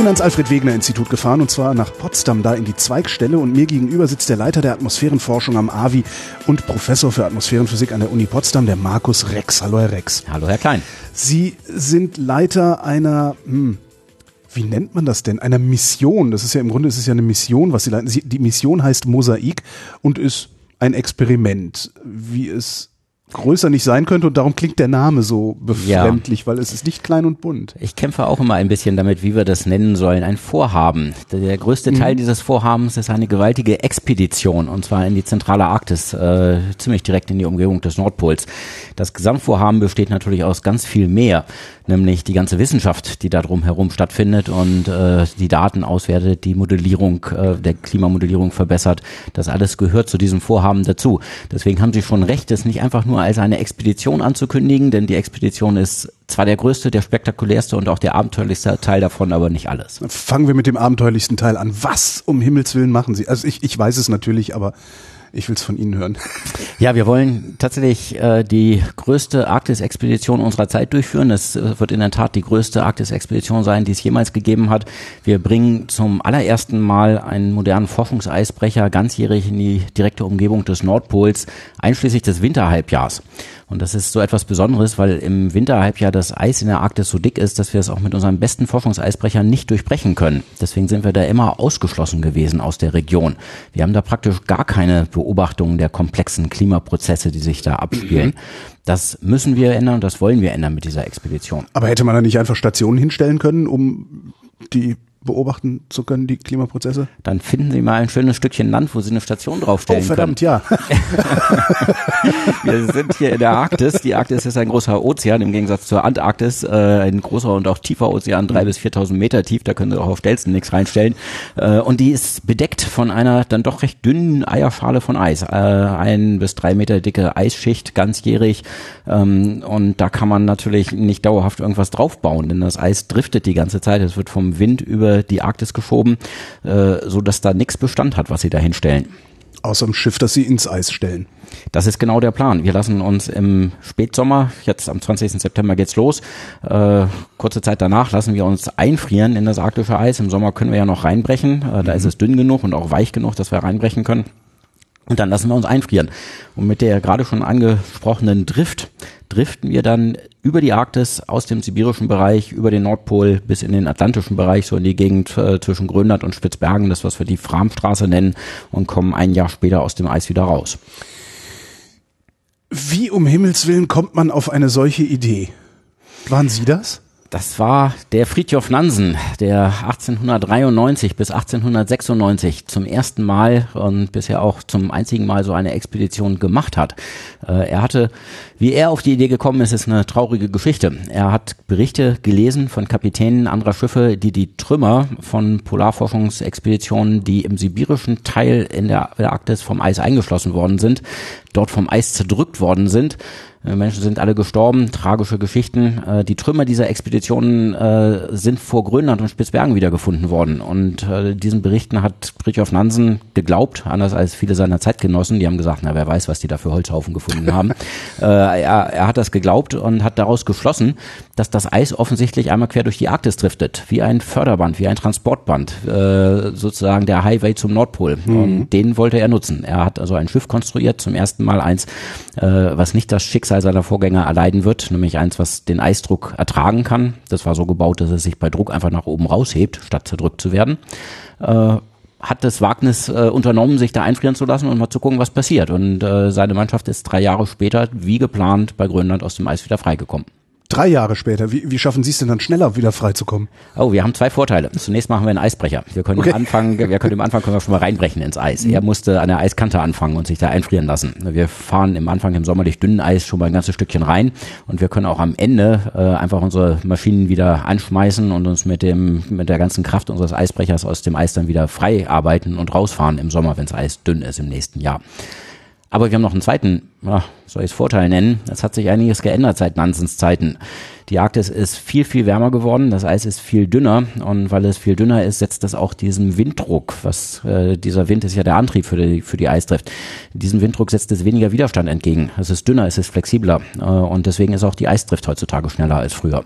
Bin ans Alfred Wegener Institut gefahren und zwar nach Potsdam, da in die Zweigstelle und mir gegenüber sitzt der Leiter der Atmosphärenforschung am AVI und Professor für Atmosphärenphysik an der Uni Potsdam, der Markus Rex. Hallo Herr Rex. Hallo Herr Klein. Sie sind Leiter einer, hm, wie nennt man das denn? Einer Mission. Das ist ja im Grunde, es ist ja eine Mission, was Sie leiten. Sie, die Mission heißt Mosaik und ist ein Experiment, wie es größer nicht sein könnte und darum klingt der Name so befremdlich, ja. weil es ist nicht klein und bunt. Ich kämpfe auch immer ein bisschen damit, wie wir das nennen sollen. Ein Vorhaben. Der größte mhm. Teil dieses Vorhabens ist eine gewaltige Expedition und zwar in die zentrale Arktis, äh, ziemlich direkt in die Umgebung des Nordpols. Das Gesamtvorhaben besteht natürlich aus ganz viel mehr, nämlich die ganze Wissenschaft, die da drumherum stattfindet und äh, die Daten auswertet, die Modellierung äh, der Klimamodellierung verbessert. Das alles gehört zu diesem Vorhaben dazu. Deswegen haben Sie schon recht, es ist nicht einfach nur nur als eine Expedition anzukündigen, denn die Expedition ist zwar der größte, der spektakulärste und auch der abenteuerlichste Teil davon, aber nicht alles. Fangen wir mit dem abenteuerlichsten Teil an. Was um Himmels Willen machen Sie? Also ich, ich weiß es natürlich, aber ich will es von Ihnen hören. Ja, wir wollen tatsächlich äh, die größte Arktis-Expedition unserer Zeit durchführen. Es äh, wird in der Tat die größte Arktis-Expedition sein, die es jemals gegeben hat. Wir bringen zum allerersten Mal einen modernen Forschungseisbrecher ganzjährig in die direkte Umgebung des Nordpols, einschließlich des Winterhalbjahrs. Und das ist so etwas Besonderes, weil im Winterhalbjahr das Eis in der Arktis so dick ist, dass wir es auch mit unseren besten Forschungseisbrechern nicht durchbrechen können. Deswegen sind wir da immer ausgeschlossen gewesen aus der Region. Wir haben da praktisch gar keine Beobachtungen der komplexen Klimaprozesse, die sich da abspielen. Das müssen wir ändern und das wollen wir ändern mit dieser Expedition. Aber hätte man da nicht einfach Stationen hinstellen können, um die beobachten zu können, die Klimaprozesse? Dann finden Sie mal ein schönes Stückchen Land, wo Sie eine Station draufstellen oh, verdammt, können. ja. Wir sind hier in der Arktis. Die Arktis ist ein großer Ozean, im Gegensatz zur Antarktis, äh, ein großer und auch tiefer Ozean, drei bis viertausend Meter tief. Da können Sie auch auf Stelzen nichts reinstellen. Äh, und die ist bedeckt von einer dann doch recht dünnen Eierschale von Eis. Äh, ein bis drei Meter dicke Eisschicht, ganzjährig. Ähm, und da kann man natürlich nicht dauerhaft irgendwas draufbauen, denn das Eis driftet die ganze Zeit. Es wird vom Wind über die Arktis geschoben, äh, so dass da nichts Bestand hat, was sie da hinstellen. Außer dem Schiff, das sie ins Eis stellen. Das ist genau der Plan. Wir lassen uns im Spätsommer, jetzt am 20. September geht's los, äh, kurze Zeit danach lassen wir uns einfrieren in das arktische Eis. Im Sommer können wir ja noch reinbrechen. Äh, da mhm. ist es dünn genug und auch weich genug, dass wir reinbrechen können. Und dann lassen wir uns einfrieren. Und mit der gerade schon angesprochenen Drift driften wir dann über die Arktis aus dem sibirischen Bereich, über den Nordpol bis in den atlantischen Bereich, so in die Gegend äh, zwischen Grönland und Spitzbergen, das was wir die Framstraße nennen, und kommen ein Jahr später aus dem Eis wieder raus. Wie um Himmels Willen kommt man auf eine solche Idee? Waren Sie das? Das war der Fridtjof Nansen, der 1893 bis 1896 zum ersten Mal und bisher auch zum einzigen Mal so eine Expedition gemacht hat. Äh, er hatte, wie er auf die Idee gekommen ist, ist eine traurige Geschichte. Er hat Berichte gelesen von Kapitänen anderer Schiffe, die die Trümmer von Polarforschungsexpeditionen, die im sibirischen Teil in der Arktis vom Eis eingeschlossen worden sind, dort vom Eis zerdrückt worden sind Menschen sind alle gestorben, tragische Geschichten. Äh, die Trümmer dieser Expeditionen äh, sind vor Grönland und Spitzbergen wiedergefunden worden. Und diesen Berichten hat Fridtjof Nansen geglaubt, anders als viele seiner Zeitgenossen. Die haben gesagt, na wer weiß, was die da für Holzhaufen gefunden haben. er, er hat das geglaubt und hat daraus geschlossen, dass das Eis offensichtlich einmal quer durch die Arktis driftet, wie ein Förderband, wie ein Transportband, sozusagen der Highway zum Nordpol. Mhm. Und den wollte er nutzen. Er hat also ein Schiff konstruiert, zum ersten Mal eins, was nicht das Schicksal Schicksal seiner Vorgänger erleiden wird, nämlich eins, was den Eisdruck ertragen kann. Das war so gebaut, dass es sich bei Druck einfach nach oben raushebt, statt zerdrückt zu werden. Äh, hat das Wagnis äh, unternommen, sich da einfrieren zu lassen und mal zu gucken, was passiert. Und äh, seine Mannschaft ist drei Jahre später, wie geplant, bei Grönland aus dem Eis wieder freigekommen. Drei Jahre später. Wie, wie schaffen Sie es denn dann schneller wieder freizukommen? Oh, wir haben zwei Vorteile. Zunächst machen wir einen Eisbrecher. Wir können okay. am Anfang, wir können im Anfang können wir schon mal reinbrechen ins Eis. Mhm. Er musste an der Eiskante anfangen und sich da einfrieren lassen. Wir fahren im Anfang im sommerlich dünnen Eis schon mal ein ganzes Stückchen rein und wir können auch am Ende äh, einfach unsere Maschinen wieder anschmeißen und uns mit dem mit der ganzen Kraft unseres Eisbrechers aus dem Eis dann wieder frei arbeiten und rausfahren im Sommer, wenn das Eis dünn ist im nächsten Jahr. Aber wir haben noch einen zweiten, ja, soll ich es Vorteil nennen. Es hat sich einiges geändert seit Nansens Zeiten. Die Arktis ist viel, viel wärmer geworden, das Eis ist viel dünner und weil es viel dünner ist, setzt das auch diesem Winddruck, was äh, dieser Wind ist ja der Antrieb für die, für die Eisdrift. Diesem Winddruck setzt es weniger Widerstand entgegen. Es ist dünner, es ist flexibler äh, und deswegen ist auch die Eisdrift heutzutage schneller als früher.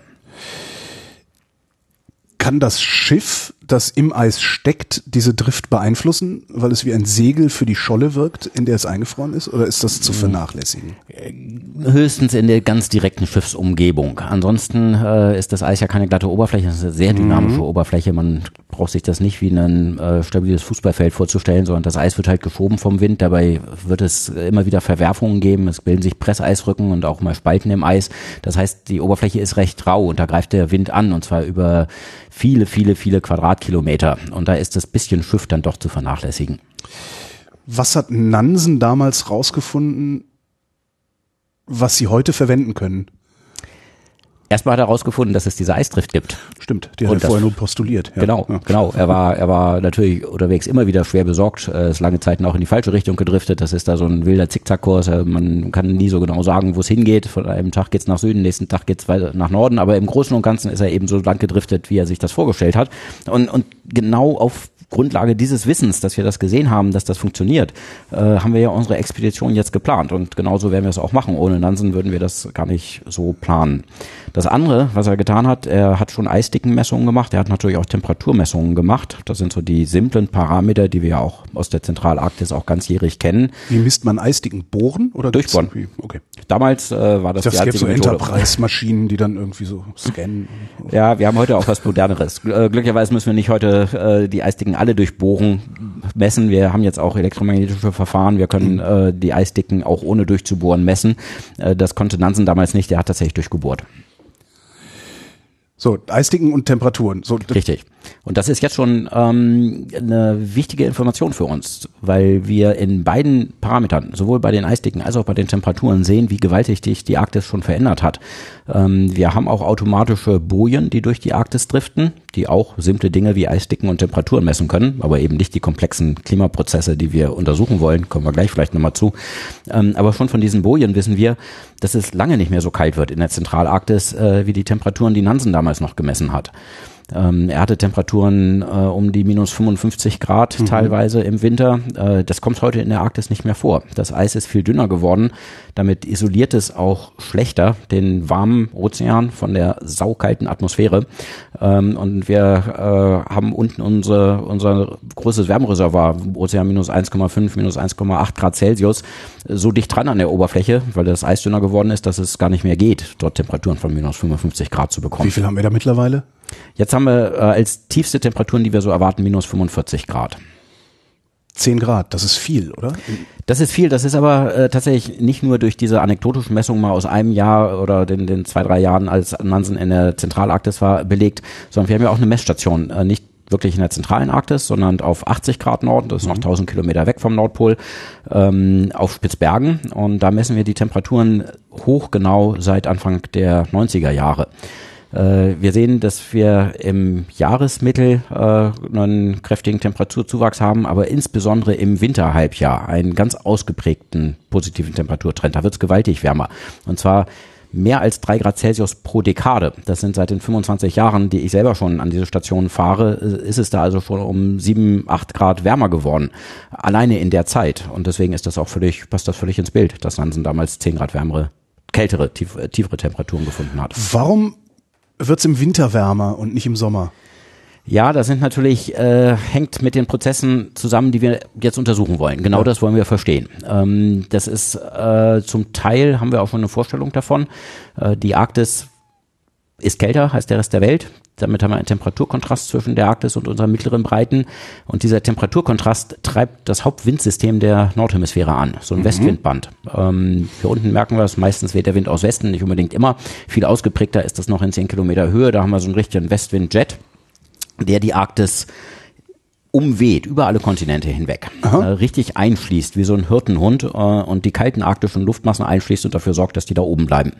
Kann das Schiff das im Eis steckt, diese Drift beeinflussen, weil es wie ein Segel für die Scholle wirkt, in der es eingefroren ist? Oder ist das zu hm. vernachlässigen? Höchstens in der ganz direkten Schiffsumgebung. Ansonsten äh, ist das Eis ja keine glatte Oberfläche, es ist eine sehr dynamische mhm. Oberfläche. Man braucht sich das nicht wie ein äh, stabiles Fußballfeld vorzustellen, sondern das Eis wird halt geschoben vom Wind. Dabei wird es immer wieder Verwerfungen geben. Es bilden sich Presseisrücken und auch mal Spalten im Eis. Das heißt, die Oberfläche ist recht rau und da greift der Wind an und zwar über viele, viele, viele Quadratkilometer. Und da ist das bisschen Schiff dann doch zu vernachlässigen. Was hat Nansen damals rausgefunden, was sie heute verwenden können? Erstmal hat er herausgefunden, dass es diese Eisdrift gibt. Stimmt, die hat er vorher nur postuliert. Ja. Genau, ja. genau. Er war, er war natürlich unterwegs immer wieder schwer besorgt. Er ist lange Zeit auch in die falsche Richtung gedriftet. Das ist da so ein wilder Zickzackkurs. Man kann nie so genau sagen, wo es hingeht. Von einem Tag geht's nach Süden, nächsten Tag geht's weiter nach Norden. Aber im Großen und Ganzen ist er eben so lang gedriftet, wie er sich das vorgestellt hat. Und, und genau auf Grundlage dieses Wissens, dass wir das gesehen haben, dass das funktioniert, äh, haben wir ja unsere Expedition jetzt geplant. Und genauso werden wir es auch machen. Ohne Nansen würden wir das gar nicht so planen. Das andere, was er getan hat, er hat schon Eisdickenmessungen gemacht. Er hat natürlich auch Temperaturmessungen gemacht. Das sind so die simplen Parameter, die wir ja auch aus der Zentralarktis auch ganzjährig kennen. Wie misst man Eisdicken? Bohren oder durchbohren? Okay. Damals äh, war das dachte, die gibt so Enterprise-Maschinen, die dann irgendwie so scannen. Ja, wir haben heute auch was moderneres. Äh, glücklicherweise müssen wir nicht heute äh, die Eisdicken alle durchbohren messen. Wir haben jetzt auch elektromagnetische Verfahren. Wir können äh, die Eisdicken auch ohne durchzubohren messen. Äh, das konnte Nansen damals nicht. Der hat tatsächlich durchgebohrt. So, Eisdicken und Temperaturen. So, Richtig. Und das ist jetzt schon ähm, eine wichtige Information für uns, weil wir in beiden Parametern, sowohl bei den Eisdicken als auch bei den Temperaturen, sehen, wie gewaltig sich die Arktis schon verändert hat. Ähm, wir haben auch automatische Bojen, die durch die Arktis driften, die auch simple Dinge wie Eisdicken und Temperaturen messen können, aber eben nicht die komplexen Klimaprozesse, die wir untersuchen wollen. Kommen wir gleich vielleicht nochmal zu. Ähm, aber schon von diesen Bojen wissen wir, dass es lange nicht mehr so kalt wird in der Zentralarktis, äh, wie die Temperaturen, die Nansen damals noch gemessen hat. Ähm, er hatte Temperaturen äh, um die minus 55 Grad mhm. teilweise im Winter. Äh, das kommt heute in der Arktis nicht mehr vor. Das Eis ist viel dünner geworden. Damit isoliert es auch schlechter den warmen Ozean von der saukalten Atmosphäre. Ähm, und wir äh, haben unten unsere, unser großes Wärmereservoir, Ozean minus 1,5, minus 1,8 Grad Celsius, so dicht dran an der Oberfläche, weil das Eis dünner geworden ist, dass es gar nicht mehr geht, dort Temperaturen von minus 55 Grad zu bekommen. Wie viel haben wir da mittlerweile? Jetzt haben wir äh, als tiefste Temperaturen, die wir so erwarten, minus 45 Grad. 10 Grad, das ist viel, oder? Das ist viel, das ist aber äh, tatsächlich nicht nur durch diese anekdotischen Messungen mal aus einem Jahr oder den, den zwei, drei Jahren, als Nansen in der Zentralarktis war, belegt, sondern wir haben ja auch eine Messstation, äh, nicht wirklich in der zentralen Arktis, sondern auf 80 Grad Norden, das ist noch 1000 mhm. Kilometer weg vom Nordpol, ähm, auf Spitzbergen und da messen wir die Temperaturen hochgenau seit Anfang der 90er Jahre. Äh, wir sehen, dass wir im Jahresmittel äh, einen kräftigen Temperaturzuwachs haben, aber insbesondere im Winterhalbjahr einen ganz ausgeprägten positiven Temperaturtrend. Da wird es gewaltig wärmer. Und zwar mehr als drei Grad Celsius pro Dekade. Das sind seit den 25 Jahren, die ich selber schon an diese Station fahre, äh, ist es da also schon um sieben, acht Grad wärmer geworden. Alleine in der Zeit. Und deswegen ist das auch völlig, passt das völlig ins Bild, dass Nansen damals zehn Grad wärmere, kältere, tief, tiefere Temperaturen gefunden hat. Warum wird es im Winter wärmer und nicht im Sommer? Ja, das sind natürlich, äh, hängt mit den Prozessen zusammen, die wir jetzt untersuchen wollen. Genau ja. das wollen wir verstehen. Ähm, das ist äh, zum Teil, haben wir auch schon eine Vorstellung davon. Äh, die Arktis ist kälter als der Rest der Welt. Damit haben wir einen Temperaturkontrast zwischen der Arktis und unseren mittleren Breiten. Und dieser Temperaturkontrast treibt das Hauptwindsystem der Nordhemisphäre an, so ein mhm. Westwindband. Ähm, hier unten merken wir es, meistens weht der Wind aus Westen, nicht unbedingt immer. Viel ausgeprägter ist das noch in 10 Kilometer Höhe. Da haben wir so einen richtigen Westwindjet, der die Arktis umweht, über alle Kontinente hinweg, äh, richtig einschließt, wie so ein Hirtenhund äh, und die kalten arktischen Luftmassen einschließt und dafür sorgt, dass die da oben bleiben.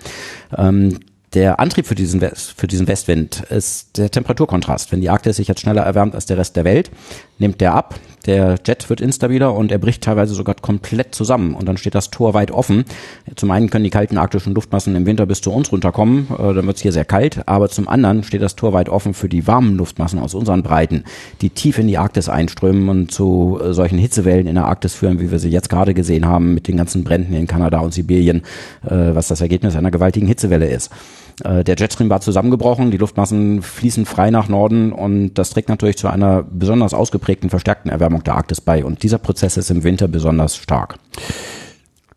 Ähm, der Antrieb für diesen, West, für diesen Westwind ist der Temperaturkontrast. Wenn die Arktis sich jetzt schneller erwärmt als der Rest der Welt, nimmt der ab, der Jet wird instabiler und er bricht teilweise sogar komplett zusammen und dann steht das Tor weit offen. Zum einen können die kalten arktischen Luftmassen im Winter bis zu uns runterkommen, äh, dann wird es hier sehr kalt, aber zum anderen steht das Tor weit offen für die warmen Luftmassen aus unseren Breiten, die tief in die Arktis einströmen und zu äh, solchen Hitzewellen in der Arktis führen, wie wir sie jetzt gerade gesehen haben mit den ganzen Bränden in Kanada und Sibirien, äh, was das Ergebnis einer gewaltigen Hitzewelle ist. Äh, der Jetstream war zusammengebrochen, die Luftmassen fließen frei nach Norden und das trägt natürlich zu einer besonders ausgeprägten, verstärkten Erwärmung der Arktis bei. Und dieser Prozess ist im Winter besonders stark.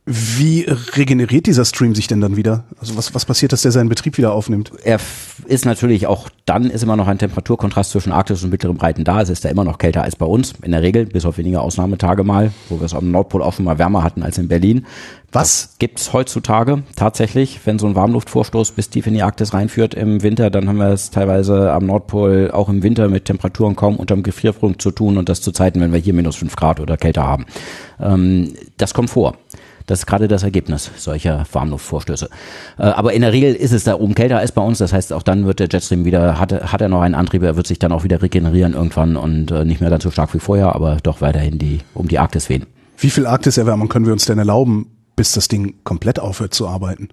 Wie regeneriert dieser Stream sich denn dann wieder? Also was, was passiert, dass der seinen Betrieb wieder aufnimmt? Er ist natürlich auch dann ist immer noch ein Temperaturkontrast zwischen Arktis und mittleren Breiten da. Es ist da immer noch kälter als bei uns. In der Regel, bis auf wenige Ausnahmetage mal, wo wir es am Nordpol auch schon mal wärmer hatten als in Berlin. Was gibt's heutzutage tatsächlich, wenn so ein Warmluftvorstoß bis tief in die Arktis reinführt im Winter, dann haben wir es teilweise am Nordpol auch im Winter mit Temperaturen kaum unterm Gefrierpunkt zu tun und das zu Zeiten, wenn wir hier minus fünf Grad oder kälter haben. Ähm, das kommt vor. Das ist gerade das Ergebnis solcher Warmluftvorstöße. Äh, aber in der Regel ist es da oben kälter als bei uns. Das heißt, auch dann wird der Jetstream wieder, hat, hat er noch einen Antrieb, er wird sich dann auch wieder regenerieren irgendwann und äh, nicht mehr ganz so stark wie vorher, aber doch weiterhin die, um die Arktis wehen. Wie viel Arktiserwärmung können wir uns denn erlauben, bis das Ding komplett aufhört zu arbeiten?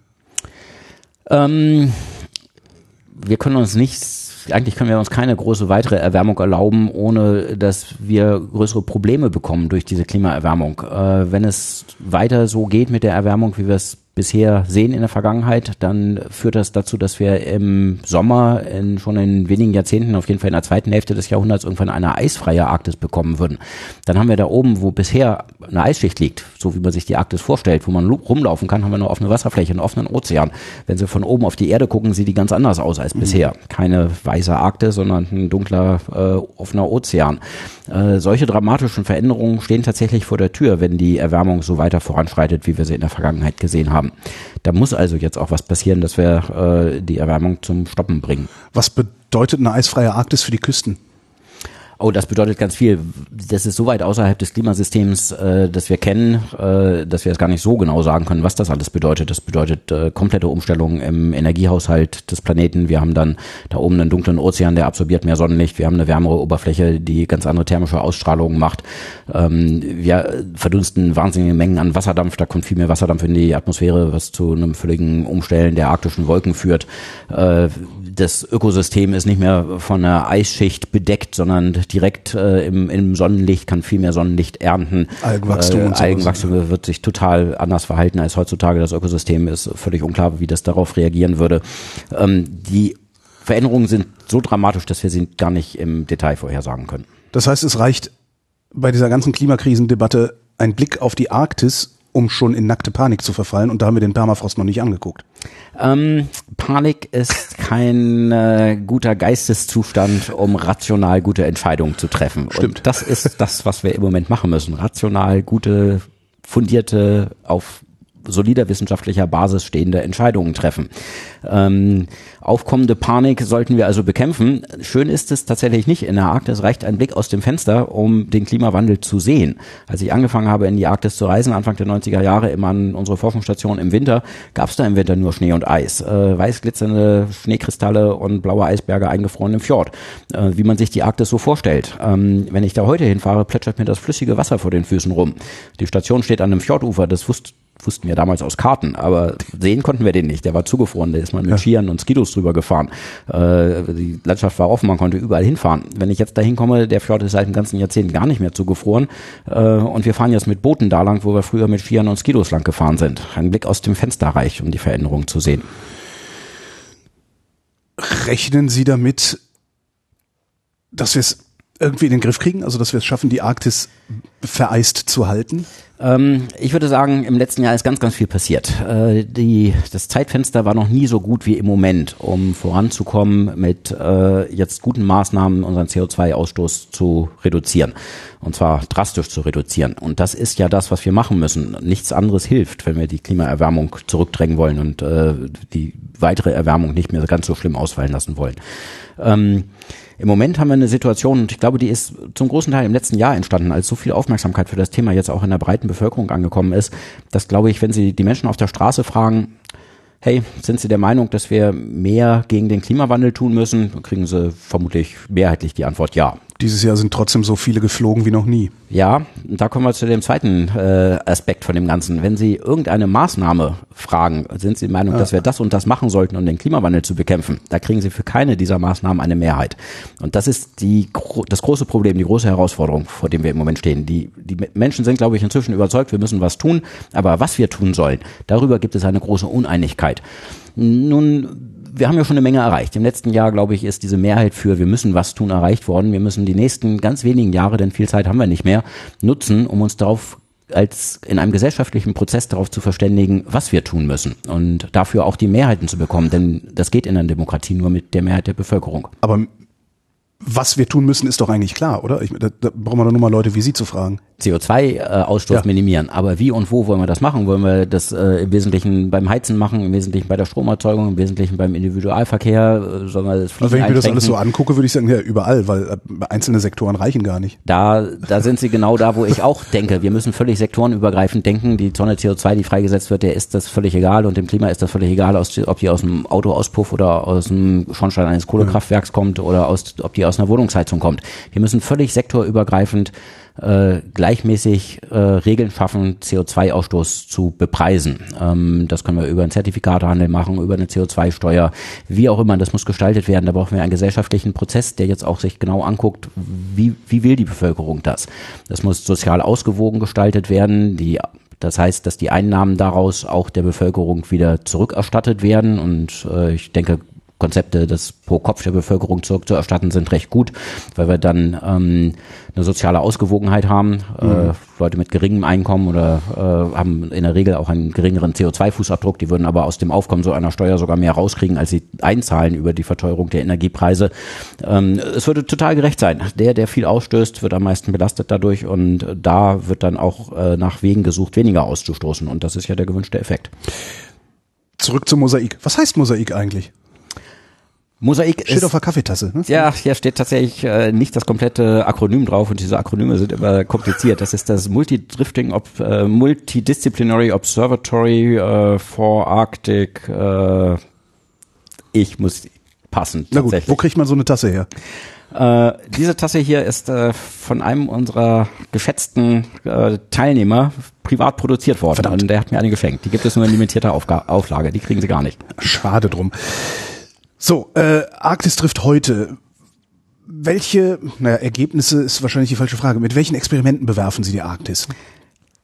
Ähm, wir können uns nicht eigentlich können wir uns keine große weitere Erwärmung erlauben, ohne dass wir größere Probleme bekommen durch diese Klimaerwärmung. Äh, wenn es weiter so geht mit der Erwärmung, wie wir es bisher sehen in der Vergangenheit, dann führt das dazu, dass wir im Sommer in, schon in wenigen Jahrzehnten, auf jeden Fall in der zweiten Hälfte des Jahrhunderts, irgendwann eine eisfreie Arktis bekommen würden. Dann haben wir da oben, wo bisher eine Eisschicht liegt, so wie man sich die Arktis vorstellt, wo man rumlaufen kann, haben wir eine offene Wasserfläche, einen offenen Ozean. Wenn Sie von oben auf die Erde gucken, sieht die ganz anders aus als mhm. bisher. Keine weiße Arktis, sondern ein dunkler, äh, offener Ozean. Äh, solche dramatischen Veränderungen stehen tatsächlich vor der Tür, wenn die Erwärmung so weiter voranschreitet, wie wir sie in der Vergangenheit gesehen haben. Da muss also jetzt auch was passieren, dass wir äh, die Erwärmung zum Stoppen bringen. Was bedeutet eine eisfreie Arktis für die Küsten? Oh, das bedeutet ganz viel. Das ist so weit außerhalb des Klimasystems, äh, das wir kennen, äh, dass wir es gar nicht so genau sagen können, was das alles bedeutet. Das bedeutet äh, komplette Umstellung im Energiehaushalt des Planeten. Wir haben dann da oben einen dunklen Ozean, der absorbiert mehr Sonnenlicht. Wir haben eine wärmere Oberfläche, die ganz andere thermische Ausstrahlungen macht. Ähm, wir verdunsten wahnsinnige Mengen an Wasserdampf. Da kommt viel mehr Wasserdampf in die Atmosphäre, was zu einem völligen Umstellen der arktischen Wolken führt. Äh, das Ökosystem ist nicht mehr von einer Eisschicht bedeckt, sondern direkt äh, im, im Sonnenlicht, kann viel mehr Sonnenlicht ernten. Algenwachstum. Äh, Algenwachstum wird sich total anders verhalten als heutzutage. Das Ökosystem ist völlig unklar, wie das darauf reagieren würde. Ähm, die Veränderungen sind so dramatisch, dass wir sie gar nicht im Detail vorhersagen können. Das heißt, es reicht bei dieser ganzen Klimakrisendebatte ein Blick auf die Arktis, um schon in nackte Panik zu verfallen. Und da haben wir den Permafrost noch nicht angeguckt. Ähm, Panik ist kein äh, guter Geisteszustand, um rational gute Entscheidungen zu treffen. Stimmt. Und das ist das, was wir im Moment machen müssen. Rational gute, fundierte, auf solider wissenschaftlicher Basis stehende Entscheidungen treffen. Ähm, aufkommende Panik sollten wir also bekämpfen. Schön ist es tatsächlich nicht in der Arktis. Reicht ein Blick aus dem Fenster, um den Klimawandel zu sehen. Als ich angefangen habe, in die Arktis zu reisen, Anfang der 90er Jahre, immer an unsere Forschungsstation im Winter, gab es da im Winter nur Schnee und Eis. Äh, weiß glitzernde Schneekristalle und blaue Eisberge eingefroren im Fjord. Äh, wie man sich die Arktis so vorstellt. Ähm, wenn ich da heute hinfahre, plätschert mir das flüssige Wasser vor den Füßen rum. Die Station steht an einem Fjordufer. Das wusste wussten wir damals aus Karten, aber sehen konnten wir den nicht. Der war zugefroren, der ist mal mit ja. Skiern und Skidos drüber gefahren. Äh, die Landschaft war offen, man konnte überall hinfahren. Wenn ich jetzt da hinkomme, der Fjord ist seit dem ganzen Jahrzehnt gar nicht mehr zugefroren äh, und wir fahren jetzt mit Booten da lang, wo wir früher mit Skiern und Skidos lang gefahren sind. Ein Blick aus dem Fenster reicht, um die Veränderung zu sehen. Rechnen Sie damit, dass wir es irgendwie in den Griff kriegen? Also, dass wir es schaffen, die Arktis vereist zu halten? Ähm, ich würde sagen, im letzten Jahr ist ganz, ganz viel passiert. Äh, die, das Zeitfenster war noch nie so gut wie im Moment, um voranzukommen mit äh, jetzt guten Maßnahmen, unseren CO2-Ausstoß zu reduzieren. Und zwar drastisch zu reduzieren. Und das ist ja das, was wir machen müssen. Nichts anderes hilft, wenn wir die Klimaerwärmung zurückdrängen wollen und äh, die weitere Erwärmung nicht mehr ganz so schlimm ausfallen lassen wollen. Ähm, im Moment haben wir eine Situation, und ich glaube, die ist zum großen Teil im letzten Jahr entstanden, als so viel Aufmerksamkeit für das Thema jetzt auch in der breiten Bevölkerung angekommen ist, dass, glaube ich, wenn Sie die Menschen auf der Straße fragen, hey, sind Sie der Meinung, dass wir mehr gegen den Klimawandel tun müssen, dann kriegen Sie vermutlich mehrheitlich die Antwort ja. Dieses Jahr sind trotzdem so viele geflogen wie noch nie. Ja, da kommen wir zu dem zweiten äh, Aspekt von dem Ganzen. Wenn Sie irgendeine Maßnahme fragen, sind Sie der Meinung, ja. dass wir das und das machen sollten, um den Klimawandel zu bekämpfen, da kriegen Sie für keine dieser Maßnahmen eine Mehrheit. Und das ist die, das große Problem, die große Herausforderung, vor dem wir im Moment stehen. Die, die Menschen sind, glaube ich, inzwischen überzeugt, wir müssen was tun, aber was wir tun sollen, darüber gibt es eine große Uneinigkeit. Nun wir haben ja schon eine Menge erreicht. Im letzten Jahr, glaube ich, ist diese Mehrheit für wir müssen was tun erreicht worden. Wir müssen die nächsten ganz wenigen Jahre, denn viel Zeit haben wir nicht mehr, nutzen, um uns darauf als in einem gesellschaftlichen Prozess darauf zu verständigen, was wir tun müssen und dafür auch die Mehrheiten zu bekommen, denn das geht in einer Demokratie nur mit der Mehrheit der Bevölkerung. Aber was wir tun müssen, ist doch eigentlich klar, oder? Ich, da, da brauchen wir doch nur mal Leute wie Sie zu fragen. CO2-Ausstoß äh, ja. minimieren. Aber wie und wo wollen wir das machen? Wollen wir das äh, im Wesentlichen beim Heizen machen, im Wesentlichen bei der Stromerzeugung, im Wesentlichen beim Individualverkehr? Äh, sollen wir das Fliegen also wenn ich mir das alles so angucke, würde ich sagen, ja, überall, weil äh, einzelne Sektoren reichen gar nicht. Da, da sind Sie genau da, wo ich auch denke. Wir müssen völlig sektorenübergreifend denken. Die Tonne CO2, die freigesetzt wird, der ist das völlig egal und dem Klima ist das völlig egal, ob die aus dem Autoauspuff oder aus dem Schornstein eines Kohlekraftwerks kommt oder aus, ob die aus einer Wohnungsheizung kommt. Wir müssen völlig sektorübergreifend äh, gleichmäßig äh, Regeln schaffen, CO2-Ausstoß zu bepreisen. Ähm, das können wir über einen Zertifikatehandel machen, über eine CO2-Steuer, wie auch immer. Das muss gestaltet werden. Da brauchen wir einen gesellschaftlichen Prozess, der jetzt auch sich genau anguckt, wie, wie will die Bevölkerung das. Das muss sozial ausgewogen gestaltet werden. Die das heißt, dass die Einnahmen daraus auch der Bevölkerung wieder zurückerstattet werden. Und äh, ich denke, Konzepte, das pro Kopf der Bevölkerung zurückzuerstatten, sind recht gut, weil wir dann ähm, eine soziale Ausgewogenheit haben. Äh, mhm. Äh, Leute mit geringem Einkommen oder äh, haben in der Regel auch einen geringeren CO2-Fußabdruck. Die würden aber aus dem Aufkommen so einer Steuer sogar mehr rauskriegen, als sie einzahlen über die Verteuerung der Energiepreise. Ähm, es würde total gerecht sein. Der, der viel ausstößt, wird am meisten belastet dadurch und da wird dann auch äh, nach Wegen gesucht, weniger auszustoßen. Und das ist ja der gewünschte Effekt. Zurück zum Mosaik. Was heißt Mosaik eigentlich? Mosaik steht ist, auf der Kaffeetasse. Ne? Ja, hier steht tatsächlich äh, nicht das komplette Akronym drauf und diese Akronyme sind immer kompliziert. Das ist das Multidrifting Ob, äh, Multidisciplinary Observatory äh, for Arctic. Äh, ich muss passen. Na gut, wo kriegt man so eine Tasse her? Äh, diese Tasse hier ist äh, von einem unserer geschätzten äh, Teilnehmer privat produziert worden Verdammt. und der hat mir eine geschenkt. Die gibt es nur in limitierter Aufga Auflage, die kriegen sie gar nicht. Schade drum. So, äh, Arktis trifft heute. Welche, naja, Ergebnisse ist wahrscheinlich die falsche Frage. Mit welchen Experimenten bewerfen Sie die Arktis?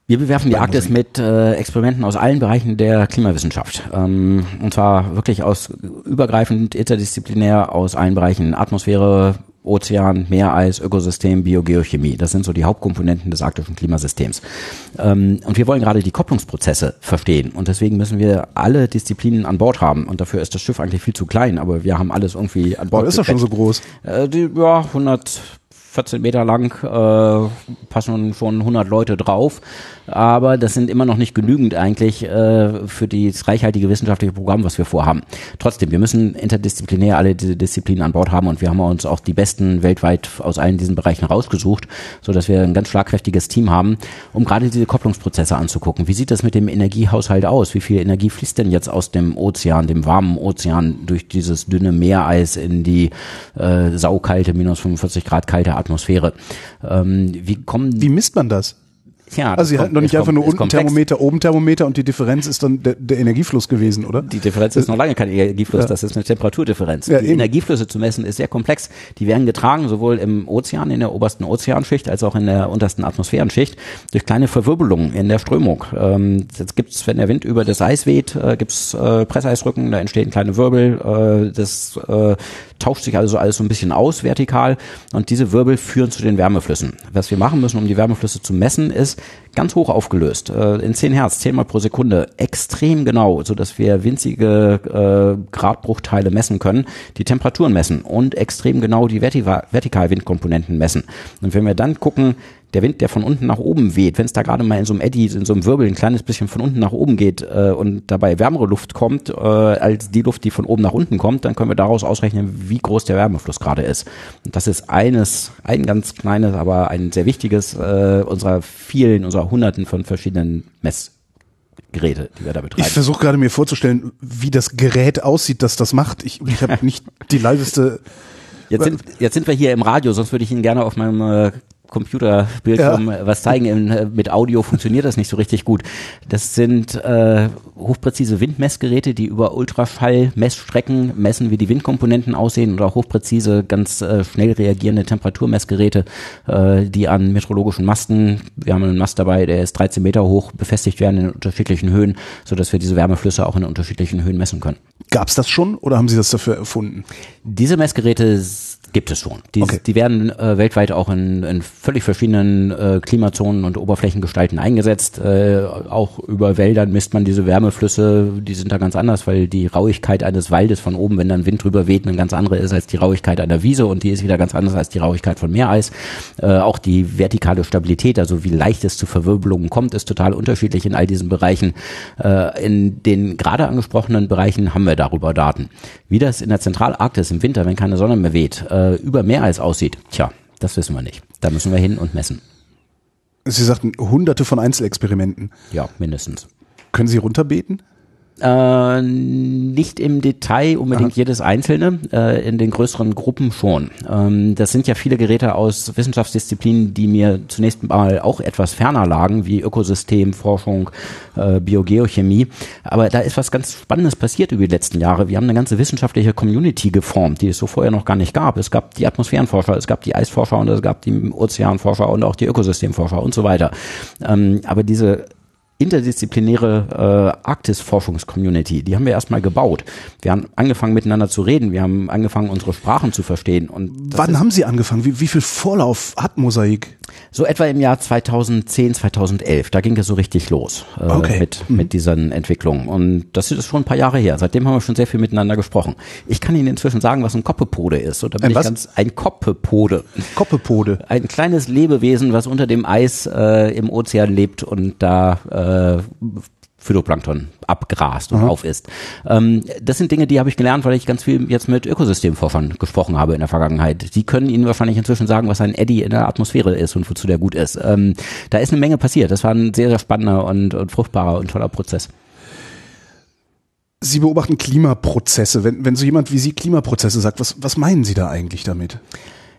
Wir bewerfen die Arktis mit äh, Experimenten aus allen Bereichen der Klimawissenschaft. Ähm, und zwar wirklich aus übergreifend interdisziplinär aus allen Bereichen Atmosphäre, Ozean, Meereis, Ökosystem, Biogeochemie. Das sind so die Hauptkomponenten des arktischen Klimasystems. Ähm, und wir wollen gerade die Kopplungsprozesse verstehen. Und deswegen müssen wir alle Disziplinen an Bord haben. Und dafür ist das Schiff eigentlich viel zu klein, aber wir haben alles irgendwie an Bord. Aber ist doch schon so groß. Äh, ja, 100 14 Meter lang, äh, passen schon 100 Leute drauf. Aber das sind immer noch nicht genügend eigentlich äh, für das reichhaltige wissenschaftliche Programm, was wir vorhaben. Trotzdem, wir müssen interdisziplinär alle diese Disziplinen an Bord haben und wir haben uns auch die besten weltweit aus allen diesen Bereichen rausgesucht, so dass wir ein ganz schlagkräftiges Team haben, um gerade diese Kopplungsprozesse anzugucken. Wie sieht das mit dem Energiehaushalt aus? Wie viel Energie fließt denn jetzt aus dem Ozean, dem warmen Ozean, durch dieses dünne Meereis in die äh, saukalte, minus 45 Grad kalte Atmosphäre. Ähm, wie kommen Wie misst man das? Tja, also Sie kommt- hatten doch nicht einfach nur unten. Thermometer, oben Thermometer und die Differenz ist dann der, der Energiefluss gewesen, oder? Die Differenz ist noch lange kein Energiefluss, Ja. das ist eine Temperaturdifferenz. Ja, die eben. Energieflüsse zu messen ist sehr komplex. Die werden getragen sowohl im Ozean, in der obersten Ozeanschicht, als auch in der untersten Atmosphärenschicht durch kleine Verwirbelungen in der Strömung. Ähm, jetzt gibt's, wenn der Wind über das Eis weht, äh, gibt's äh, Presseisrücken, da entstehen kleine Wirbel. Äh, das äh, tauscht sich also alles so ein bisschen aus vertikal und diese Wirbel führen zu den Wärmeflüssen. Was wir machen müssen, um die Wärmeflüsse zu messen, ist ganz hoch aufgelöst, äh, in 10 Hertz, 10 mal pro Sekunde, extrem genau, so dass wir winzige äh, Gradbruchteile messen können, die Temperaturen messen und extrem genau die Vertiva- Vertikalwindkomponenten messen. Und wenn wir dann gucken, der Wind, der von unten nach oben weht, wenn es da gerade mal in so einem Eddy, in so einem Wirbel ein kleines bisschen von unten nach oben geht äh, und dabei wärmere Luft kommt äh, als die Luft, die von oben nach unten kommt, dann können wir daraus ausrechnen, wie groß der Wärmefluss gerade ist. Und das ist eines, ein ganz kleines, aber ein sehr wichtiges äh, unserer vielen, unserer Hunderten von verschiedenen Messgeräte, die wir da betreiben. Ich versuche gerade mir vorzustellen, wie das Gerät aussieht, das das macht. Ich, ich habe nicht die leiseste. Jetzt sind, jetzt sind wir hier im Radio, sonst würde ich Ihnen gerne auf meinem äh, Computerbildschirm äh, was zeigen. In, äh, mit Audio funktioniert das nicht so richtig gut. Das sind äh, hochpräzise Windmessgeräte, die über Ultraschall-Messstrecken messen, wie die Windkomponenten aussehen oder hochpräzise, ganz äh, schnell reagierende Temperaturmessgeräte, äh, die an meteorologischen Masten, wir haben einen Mast dabei, der ist 13 Meter hoch, befestigt werden in unterschiedlichen Höhen, sodass wir diese Wärmeflüsse auch in unterschiedlichen Höhen messen können. Gab's das schon oder haben Sie das dafür erfunden? Diese Messgeräte gibt es schon. Die, Okay. die werden äh, weltweit auch in, in völlig verschiedenen äh, Klimazonen und Oberflächengestalten eingesetzt. Äh, auch über Wäldern misst man diese Wärmeflüsse. Die sind da ganz anders, weil die Rauigkeit eines Waldes von oben, wenn dann Wind drüber weht, eine ganz andere ist als die Rauigkeit einer Wiese und die ist wieder ganz anders als die Rauigkeit von Meereis. Äh, auch die vertikale Stabilität, also wie leicht es zu Verwirbelungen kommt, ist total unterschiedlich in all diesen Bereichen. Äh, in den gerade angesprochenen Bereichen haben wir darüber Daten. Wie das in der Zentralarktis im Winter, wenn keine Sonne mehr weht, äh, über Meereis aussieht, tja, das wissen wir nicht. Da müssen wir hin und messen. Sie sagten hunderte von Einzelexperimenten. Ja, mindestens. Können Sie runterbeten? Äh, nicht im Detail unbedingt jedes einzelne, äh, in den größeren Gruppen schon. Ähm, das sind ja viele Geräte aus Wissenschaftsdisziplinen, die mir zunächst mal auch etwas ferner lagen, wie Ökosystemforschung, äh, Biogeochemie. Aber da ist was ganz Spannendes passiert über die letzten Jahre. Wir haben eine ganze wissenschaftliche Community geformt, die es so vorher noch gar nicht gab. Es gab die Atmosphärenforscher, es gab die Eisforscher und es gab die Ozeanforscher und auch die Ökosystemforscher und so weiter. Ähm, aber diese interdisziplinäre äh, Arktis-Forschungscommunity, die haben wir erstmal gebaut. Wir haben angefangen miteinander zu reden, wir haben angefangen unsere Sprachen zu verstehen und Wann haben Sie angefangen? Wie, wie viel Vorlauf hat Mosaik? So etwa im Jahr 2010, 2011, da ging es so richtig los äh, Okay. mit mit diesen Entwicklungen und das ist schon ein paar Jahre her. Seitdem haben wir schon sehr viel miteinander gesprochen. Ich kann Ihnen inzwischen sagen, was ein Koppepode ist. Und da bin Ein ich was? ganz ein Koppepode. Koppepode. Ein kleines Lebewesen, was unter dem Eis äh, im Ozean lebt und da äh, Phytoplankton abgrast und aufisst. Ähm, das sind Dinge, die habe ich gelernt, weil ich ganz viel jetzt mit Ökosystemforschern gesprochen habe in der Vergangenheit. Die können Ihnen wahrscheinlich inzwischen sagen, was ein Eddy in der Atmosphäre ist und wozu der gut ist. Ähm, da ist eine Menge passiert. Das war ein sehr, sehr spannender und, und fruchtbarer und toller Prozess. Sie beobachten Klimaprozesse. Wenn, wenn so jemand wie Sie Klimaprozesse sagt, was, was meinen Sie da eigentlich damit?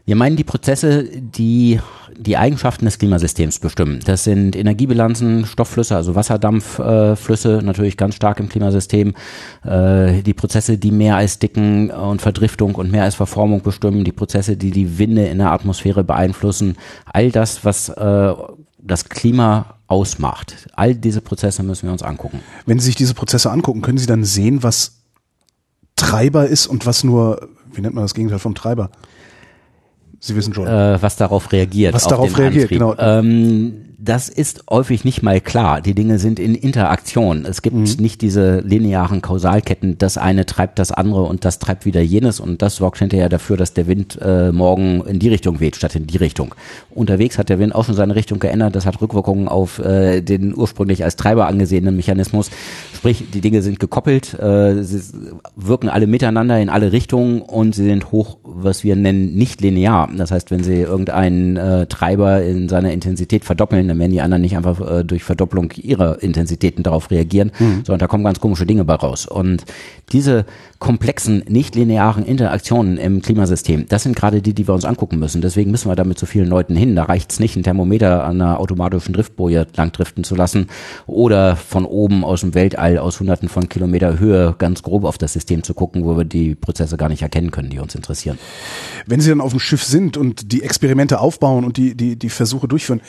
Wir meinen die Prozesse, die die Eigenschaften des Klimasystems bestimmen. Das sind Energiebilanzen, Stoffflüsse, also Wasserdampfflüsse, äh, natürlich ganz stark im Klimasystem. Äh, die Prozesse, die Meereisdicken und Verdriftung und Meereisverformung bestimmen. Die Prozesse, die die Winde in der Atmosphäre beeinflussen. All das, was äh, das Klima ausmacht. All diese Prozesse müssen wir uns angucken. Wenn Sie sich diese Prozesse angucken, können Sie dann sehen, was Treiber ist und was nur, wie nennt man das Gegenteil vom Treiber? Sie wissen schon. äh, was darauf reagiert. Was auf darauf den reagiert, Antrieb. genau. Ähm, das ist häufig nicht mal klar. Die Dinge sind in Interaktion. Es gibt Mhm. nicht diese linearen Kausalketten. Das eine treibt das andere und das treibt wieder jenes und das sorgt hinterher dafür, dass der Wind äh, morgen in die Richtung weht statt in die Richtung. Unterwegs hat der Wind auch schon seine Richtung geändert. Das hat Rückwirkungen auf äh, den ursprünglich als Treiber angesehenen Mechanismus. Sprich, die Dinge sind gekoppelt, äh, sie wirken alle miteinander in alle Richtungen und sie sind hoch, was wir nennen, nicht linear. Das heißt, wenn Sie irgendeinen äh, Treiber in seiner Intensität verdoppeln, dann werden die anderen nicht einfach äh, durch Verdopplung ihrer Intensitäten darauf reagieren, mhm. sondern da kommen ganz komische Dinge bei raus. Und diese komplexen, nicht-linearen Interaktionen im Klimasystem, das sind gerade die, die wir uns angucken müssen. Deswegen müssen wir damit so vielen Leuten hin. Da reicht es nicht, ein Thermometer an einer automatischen Driftboje langdriften zu lassen oder von oben aus dem Weltall aus hunderten von Kilometer Höhe ganz grob auf das System zu gucken, wo wir die Prozesse gar nicht erkennen können, die uns interessieren. Wenn Sie dann auf dem Schiff sind und die Experimente aufbauen und die, die, die Versuche durchführen,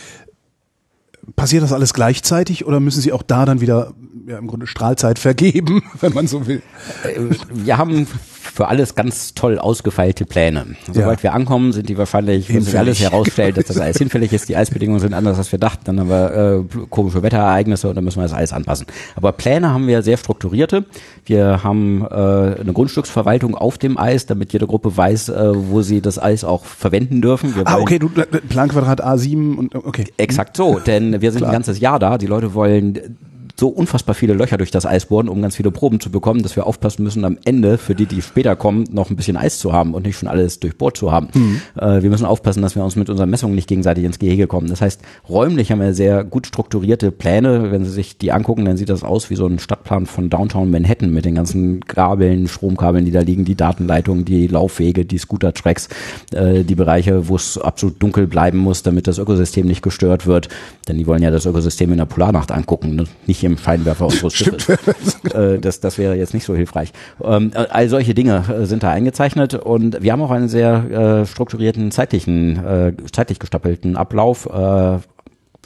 passiert das alles gleichzeitig oder müssen Sie auch da dann wieder ja, im Grunde Strahlzeit vergeben, wenn man so will? Äh, wir haben für alles ganz toll ausgefeilte Pläne. Sobald ja. wir ankommen, sind die wahrscheinlich, wenn sich alles herausstellt, dass das Eis hinfällig ist, die Eisbedingungen sind anders, als wir dachten, dann haben wir äh, komische Wetterereignisse und dann müssen wir das Eis anpassen. Aber Pläne haben wir sehr strukturierte. Wir haben äh, eine Grundstücksverwaltung auf dem Eis, damit jede Gruppe weiß, äh, wo sie das Eis auch verwenden dürfen. Wir ah, okay, du Planquadrat A7 und okay. Exakt so, denn wir sind Klar. ein ganzes Jahr da. Die Leute wollen so unfassbar viele Löcher durch das Eis bohren, um ganz viele Proben zu bekommen, dass wir aufpassen müssen, am Ende, für die, die später kommen, noch ein bisschen Eis zu haben und nicht schon alles durchbohrt zu haben. Mhm. Äh, wir müssen aufpassen, dass wir uns mit unseren Messungen nicht gegenseitig ins Gehege kommen. Das heißt, räumlich haben wir sehr gut strukturierte Pläne. Wenn Sie sich die angucken, dann sieht das aus wie so ein Stadtplan von Downtown Manhattan mit den ganzen Kabeln, Stromkabeln, die da liegen, die Datenleitungen, die Laufwege, die Scooter-Tracks, äh, die Bereiche, wo es absolut dunkel bleiben muss, damit das Ökosystem nicht gestört wird. Denn die wollen ja das Ökosystem in der Polarnacht angucken, ne? nicht im Scheinwerfer unseres Schiffes. äh, das, das wäre jetzt nicht so hilfreich. Ähm, all solche Dinge äh, sind da eingezeichnet und wir haben auch einen sehr äh, strukturierten zeitlichen, äh, zeitlich gestapelten Ablauf. Äh,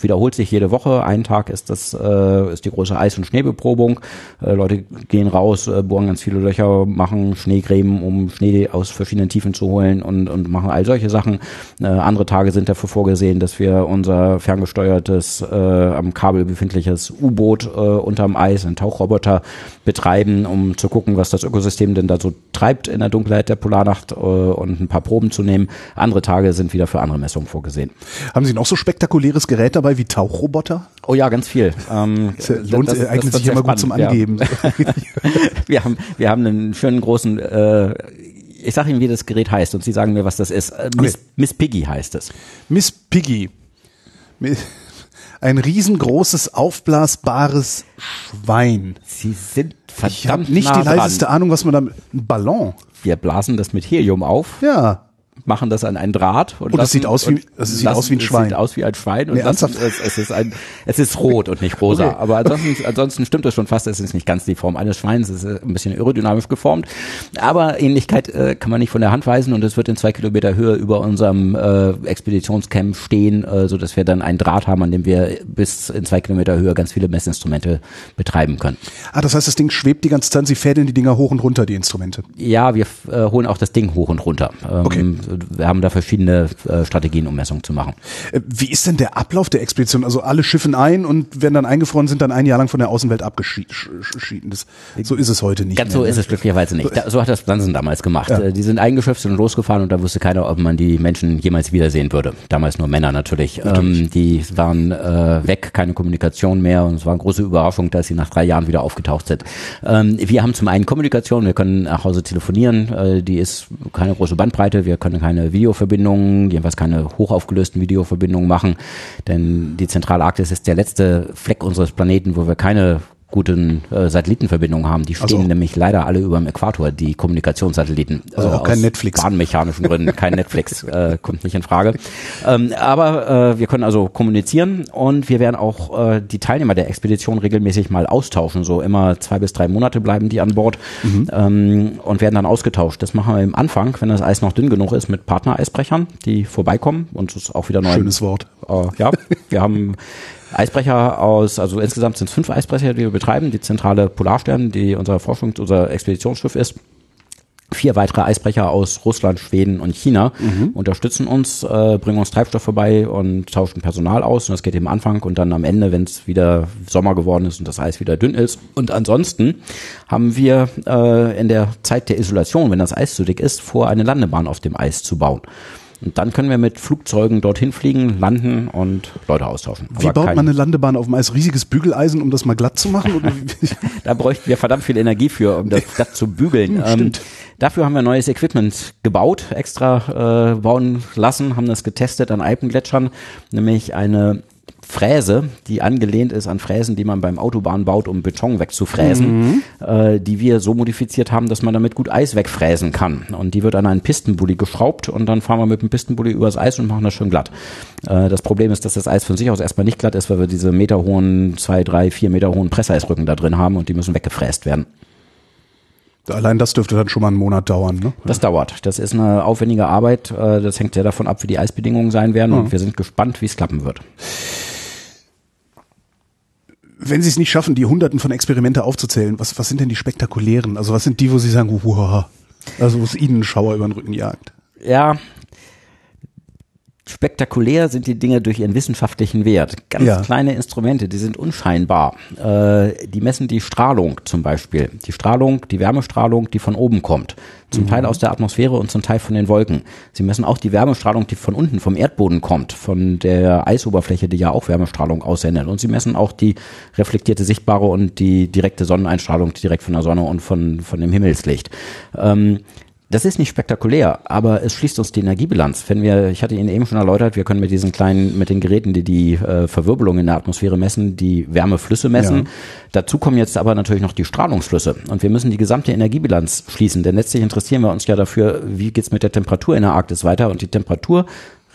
wiederholt sich jede Woche. Ein Tag ist das äh, ist die große Eis- und Schneebeprobung. Äh, Leute gehen raus, äh, bohren ganz viele Löcher, machen Schneegräben, um Schnee aus verschiedenen Tiefen zu holen und, und machen all solche Sachen. Äh, andere Tage sind dafür vorgesehen, dass wir unser ferngesteuertes, äh, am Kabel befindliches U-Boot äh, unterm Eis, ein Tauchroboter betreiben, um zu gucken, was das Ökosystem denn da so treibt in der Dunkelheit der Polarnacht äh, und ein paar Proben zu nehmen. Andere Tage sind wieder für andere Messungen vorgesehen. Haben Sie noch so spektakuläres Gerät dabei? Dabei wie Tauchroboter? Oh ja, ganz viel. Ähm, lohnt, das, eignet das sich immer gut zum Angeben. Ja. wir haben wir haben einen schönen großen äh, ich sage Ihnen, wie das Gerät heißt und Sie sagen mir, was das ist. Äh, Miss, okay. Miss Piggy heißt es. Miss Piggy. Ein riesengroßes, aufblasbares Schwein. Sie sind verdammt Ich habe nicht nah die leiseste Ahnung, was man da... Ein Ballon. Wir blasen das mit Helium auf. Ja machen das an einen Draht und, und das sieht aus wie das sieht lassen, aus wie ein Schwein. sieht aus wie ein Schwein und nee, lassen, es, es, ist ein es ist rot und nicht rosa, okay. aber ansonsten ansonsten stimmt das schon fast, es ist nicht ganz die Form eines Schweins, es ist ein bisschen aerodynamisch geformt, aber Ähnlichkeit äh, kann man nicht von der Hand weisen und es wird in zwei Kilometer Höhe über unserem äh, Expeditionscamp stehen, äh, so dass wir dann einen Draht haben, an dem wir bis in zwei Kilometer Höhe ganz viele Messinstrumente betreiben können. Ah, das heißt, das Ding schwebt die ganze Zeit, Sie fädeln die Dinger hoch und runter, die Instrumente. Ja, wir äh, holen auch das Ding hoch und runter. Ähm, okay wir haben da verschiedene äh, Strategien, um Messungen zu machen. Äh, wie ist denn der Ablauf der Expedition? Also alle schiffen ein und werden dann eingefroren, sind dann ein Jahr lang von der Außenwelt abgeschieden. Das, so ist es heute nicht. Ganz mehr, so ne? ist es glücklicherweise nicht. Da, so hat das Plansen damals gemacht. Ja. Äh, die sind eingeschifft und losgefahren und da wusste keiner, ob man die Menschen jemals wiedersehen würde. Damals nur Männer natürlich. natürlich. Ähm, die waren äh, weg, keine Kommunikation mehr und es war eine große Überraschung, dass sie nach drei Jahren wieder aufgetaucht sind. Ähm, wir haben zum einen Kommunikation, wir können nach Hause telefonieren, äh, die ist keine große Bandbreite, wir können keine Videoverbindungen, jedenfalls keine hochaufgelösten Videoverbindungen machen, denn die Zentralarktis ist der letzte Fleck unseres Planeten, wo wir keine guten äh, Satellitenverbindungen haben. Die stehen also, nämlich leider alle über dem Äquator, die Kommunikationssatelliten. Also auch kein Netflix. Bahnmechanischen Gründen, kein Netflix, äh, kommt nicht in Frage. Ähm, aber äh, wir können also kommunizieren und wir werden auch äh, die Teilnehmer der Expedition regelmäßig mal austauschen. So immer zwei bis drei Monate bleiben die an Bord mhm. ähm, und werden dann ausgetauscht. Das machen wir im Anfang, wenn das Eis noch dünn genug ist, mit Partnereisbrechern, die vorbeikommen und es ist auch wieder neu. Schönes Wort. Äh, ja, wir haben Eisbrecher aus, also insgesamt sind es fünf Eisbrecher, die wir betreiben. Die zentrale Polarstern, die unser Forschungs-, unser Expeditionsschiff ist. Vier weitere Eisbrecher aus Russland, Schweden und China mhm. unterstützen uns, äh, bringen uns Treibstoff vorbei und tauschen Personal aus. Und das geht im Anfang und dann am Ende, wenn es wieder Sommer geworden ist und das Eis wieder dünn ist. Und ansonsten haben wir äh, in der Zeit der Isolation, wenn das Eis zu dick ist, vor, eine Landebahn auf dem Eis zu bauen. Und dann können wir mit Flugzeugen dorthin fliegen, landen und Leute austauschen. Wie baut man eine Landebahn auf dem Eis? Riesiges Bügeleisen, um das mal glatt zu machen? da bräuchten wir verdammt viel Energie für, um das glatt zu bügeln. Ähm, dafür haben wir neues Equipment gebaut, extra äh, bauen lassen, haben das getestet an Alpengletschern, nämlich eine Fräse, die angelehnt ist an Fräsen, die man beim Autobahn baut, um Beton wegzufräsen, mhm. äh, die wir so modifiziert haben, dass man damit gut Eis wegfräsen kann. Und die wird an einen Pistenbully geschraubt und dann fahren wir mit dem Pistenbully übers Eis und machen das schön glatt. Äh, das Problem ist, dass das Eis von sich aus erstmal nicht glatt ist, weil wir diese meterhohen, zwei, drei, vier Meter hohen Presseisrücken da drin haben und die müssen weggefräst werden. Allein das dürfte dann schon mal einen Monat dauern, ne? Das dauert. Das ist eine aufwendige Arbeit. Äh, das hängt sehr davon ab, wie die Eisbedingungen sein werden. Und wir sind gespannt, wie es klappen wird wenn Sie es nicht schaffen, die Hunderten von Experimente aufzuzählen, was, was sind denn die spektakulären? Also was sind die, wo Sie sagen, wow, also wo es Ihnen einen Schauer über den Rücken jagt? Ja, spektakulär sind die Dinge durch ihren wissenschaftlichen Wert. Ganz ja. kleine Instrumente, die sind unscheinbar. Äh, die messen die Strahlung zum Beispiel. Die Strahlung, die Wärmestrahlung, die von oben kommt. Zum mhm. Teil aus der Atmosphäre und zum Teil von den Wolken. Sie messen auch die Wärmestrahlung, die von unten, vom Erdboden kommt, von der Eisoberfläche, die ja auch Wärmestrahlung aussendet. Und sie messen auch die reflektierte sichtbare und die direkte Sonneneinstrahlung direkt von der Sonne und von, von dem Himmelslicht. Ähm, das ist nicht spektakulär, aber es schließt uns die Energiebilanz. Wenn wir, ich hatte Ihnen eben schon erläutert, wir können mit diesen kleinen, mit den Geräten, die die äh, Verwirbelung in der Atmosphäre messen, die Wärmeflüsse messen. Ja. Dazu kommen jetzt aber natürlich noch die Strahlungsflüsse. Und wir müssen die gesamte Energiebilanz schließen, denn letztlich interessieren wir uns ja dafür, wie geht's mit der Temperatur in der Arktis weiter. Und die Temperatur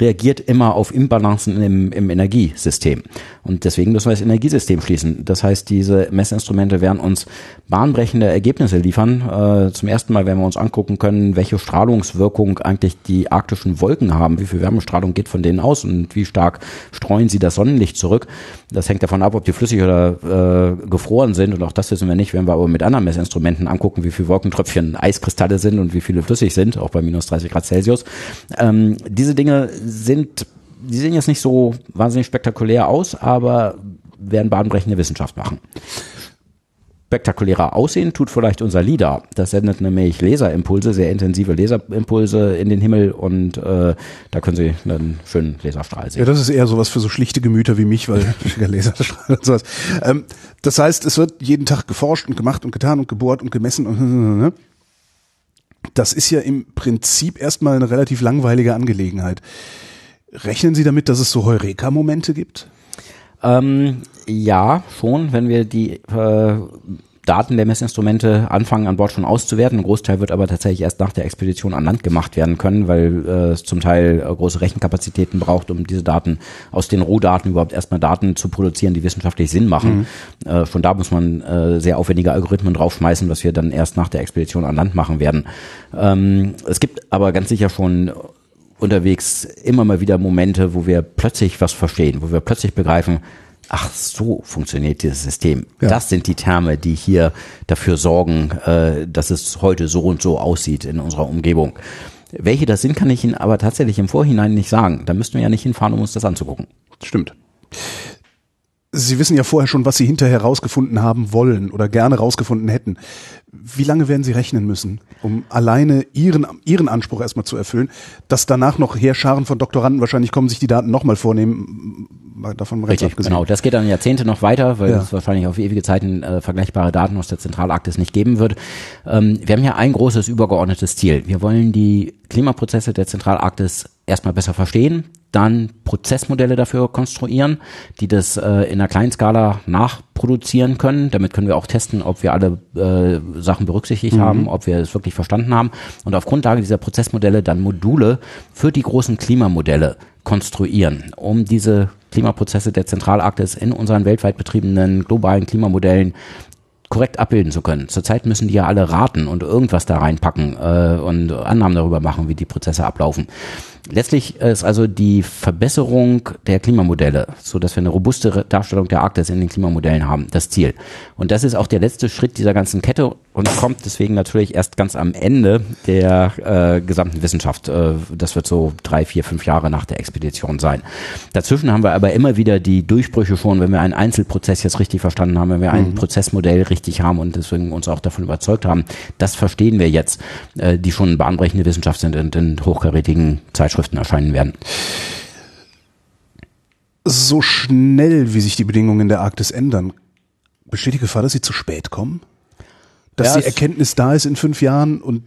reagiert immer auf Imbalancen im, im Energiesystem. Und deswegen müssen wir das Energiesystem schließen. Das heißt, diese Messinstrumente werden uns bahnbrechende Ergebnisse liefern. Äh, zum ersten Mal werden wir uns angucken können, welche Strahlungswirkung eigentlich die arktischen Wolken haben, wie viel Wärmestrahlung geht von denen aus und wie stark streuen sie das Sonnenlicht zurück. Das hängt davon ab, ob die flüssig oder äh, gefroren sind. Und auch das wissen wir nicht, wenn wir aber mit anderen Messinstrumenten angucken, wie viel Wolkentröpfchen Eiskristalle sind und wie viele flüssig sind, auch bei minus 30 Grad Celsius. Ähm, diese Dinge sind, die sehen jetzt nicht so wahnsinnig spektakulär aus, aber werden bahnbrechende Wissenschaft machen. Spektakulärer aussehen tut vielleicht unser LIDAR. Das sendet nämlich Laserimpulse, sehr intensive Laserimpulse in den Himmel und äh, da können Sie einen schönen Laserstrahl sehen. Ja, das ist eher sowas für so schlichte Gemüter wie mich, weil Laserstrahl und sowas. Ähm, das heißt, es wird jeden Tag geforscht und gemacht und getan und gebohrt und gemessen und ne? Das ist ja im Prinzip erstmal eine relativ langweilige Angelegenheit. Rechnen Sie damit, dass es so Heureka-Momente gibt? Ähm, ja, schon, wenn wir die äh, Daten der Messinstrumente anfangen an Bord schon auszuwerten. Ein Großteil wird aber tatsächlich erst nach der Expedition an Land gemacht werden können, weil äh, es zum Teil äh, große Rechenkapazitäten braucht, um diese Daten aus den Rohdaten überhaupt erstmal Daten zu produzieren, die wissenschaftlich Sinn machen. Mhm. Äh, von da muss man äh, sehr aufwendige Algorithmen draufschmeißen, was wir dann erst nach der Expedition an Land machen werden. Ähm, es gibt aber ganz sicher schon unterwegs immer mal wieder Momente, wo wir plötzlich was verstehen, wo wir plötzlich begreifen, ach so funktioniert dieses System. Ja. Das sind die Terme, die hier dafür sorgen, äh, dass es heute so und so aussieht in unserer Umgebung. Welche das sind, kann ich Ihnen aber tatsächlich im Vorhinein nicht sagen. Da müssten wir ja nicht hinfahren, um uns das anzugucken. Stimmt. Sie wissen ja vorher schon, was Sie hinterher rausgefunden haben wollen oder gerne rausgefunden hätten. Wie lange werden Sie rechnen müssen, um alleine Ihren, Ihren Anspruch erstmal zu erfüllen, dass danach noch Heerscharen von Doktoranden wahrscheinlich kommen, sich die Daten nochmal vornehmen, davon Richtig, abgesehen. genau. Das geht dann Jahrzehnte noch weiter, weil ja. es wahrscheinlich auf ewige Zeiten äh, vergleichbare Daten aus der Zentralarktis nicht geben wird. Ähm, wir haben ja ein großes übergeordnetes Ziel. Wir wollen die Klimaprozesse der Zentralarktis erstmal besser verstehen, dann Prozessmodelle dafür konstruieren, die das äh, in einer kleinen Skala nachproduzieren können. Damit können wir auch testen, ob wir alle äh, Sachen berücksichtigt mhm. haben, ob wir es wirklich verstanden haben. Und auf Grundlage dieser Prozessmodelle dann Module für die großen Klimamodelle konstruieren, um diese Klimaprozesse der Zentralarktis in unseren weltweit betriebenen globalen Klimamodellen korrekt abbilden zu können. Zurzeit müssen die ja alle raten und irgendwas da reinpacken äh, und Annahmen darüber machen, wie die Prozesse ablaufen. Letztlich ist also die Verbesserung der Klimamodelle, so dass wir eine robuste Darstellung der Arktis in den Klimamodellen haben, das Ziel. Und das ist auch der letzte Schritt dieser ganzen Kette und kommt deswegen natürlich erst ganz am Ende der äh, gesamten Wissenschaft. Äh, das wird so drei, vier, fünf Jahre nach der Expedition sein. Dazwischen haben wir aber immer wieder die Durchbrüche schon, wenn wir einen Einzelprozess jetzt richtig verstanden haben, wenn wir ein mhm. Prozessmodell richtig haben und deswegen uns auch davon überzeugt haben, das verstehen wir jetzt, äh, die schon bahnbrechende Wissenschaft sind und in hochkarätigen Zeitschriften Zeitschriften erscheinen werden. So schnell, wie sich die Bedingungen in der Arktis ändern, besteht die Gefahr, dass sie zu spät kommen? Dass ja, die Erkenntnis da ist in fünf Jahren und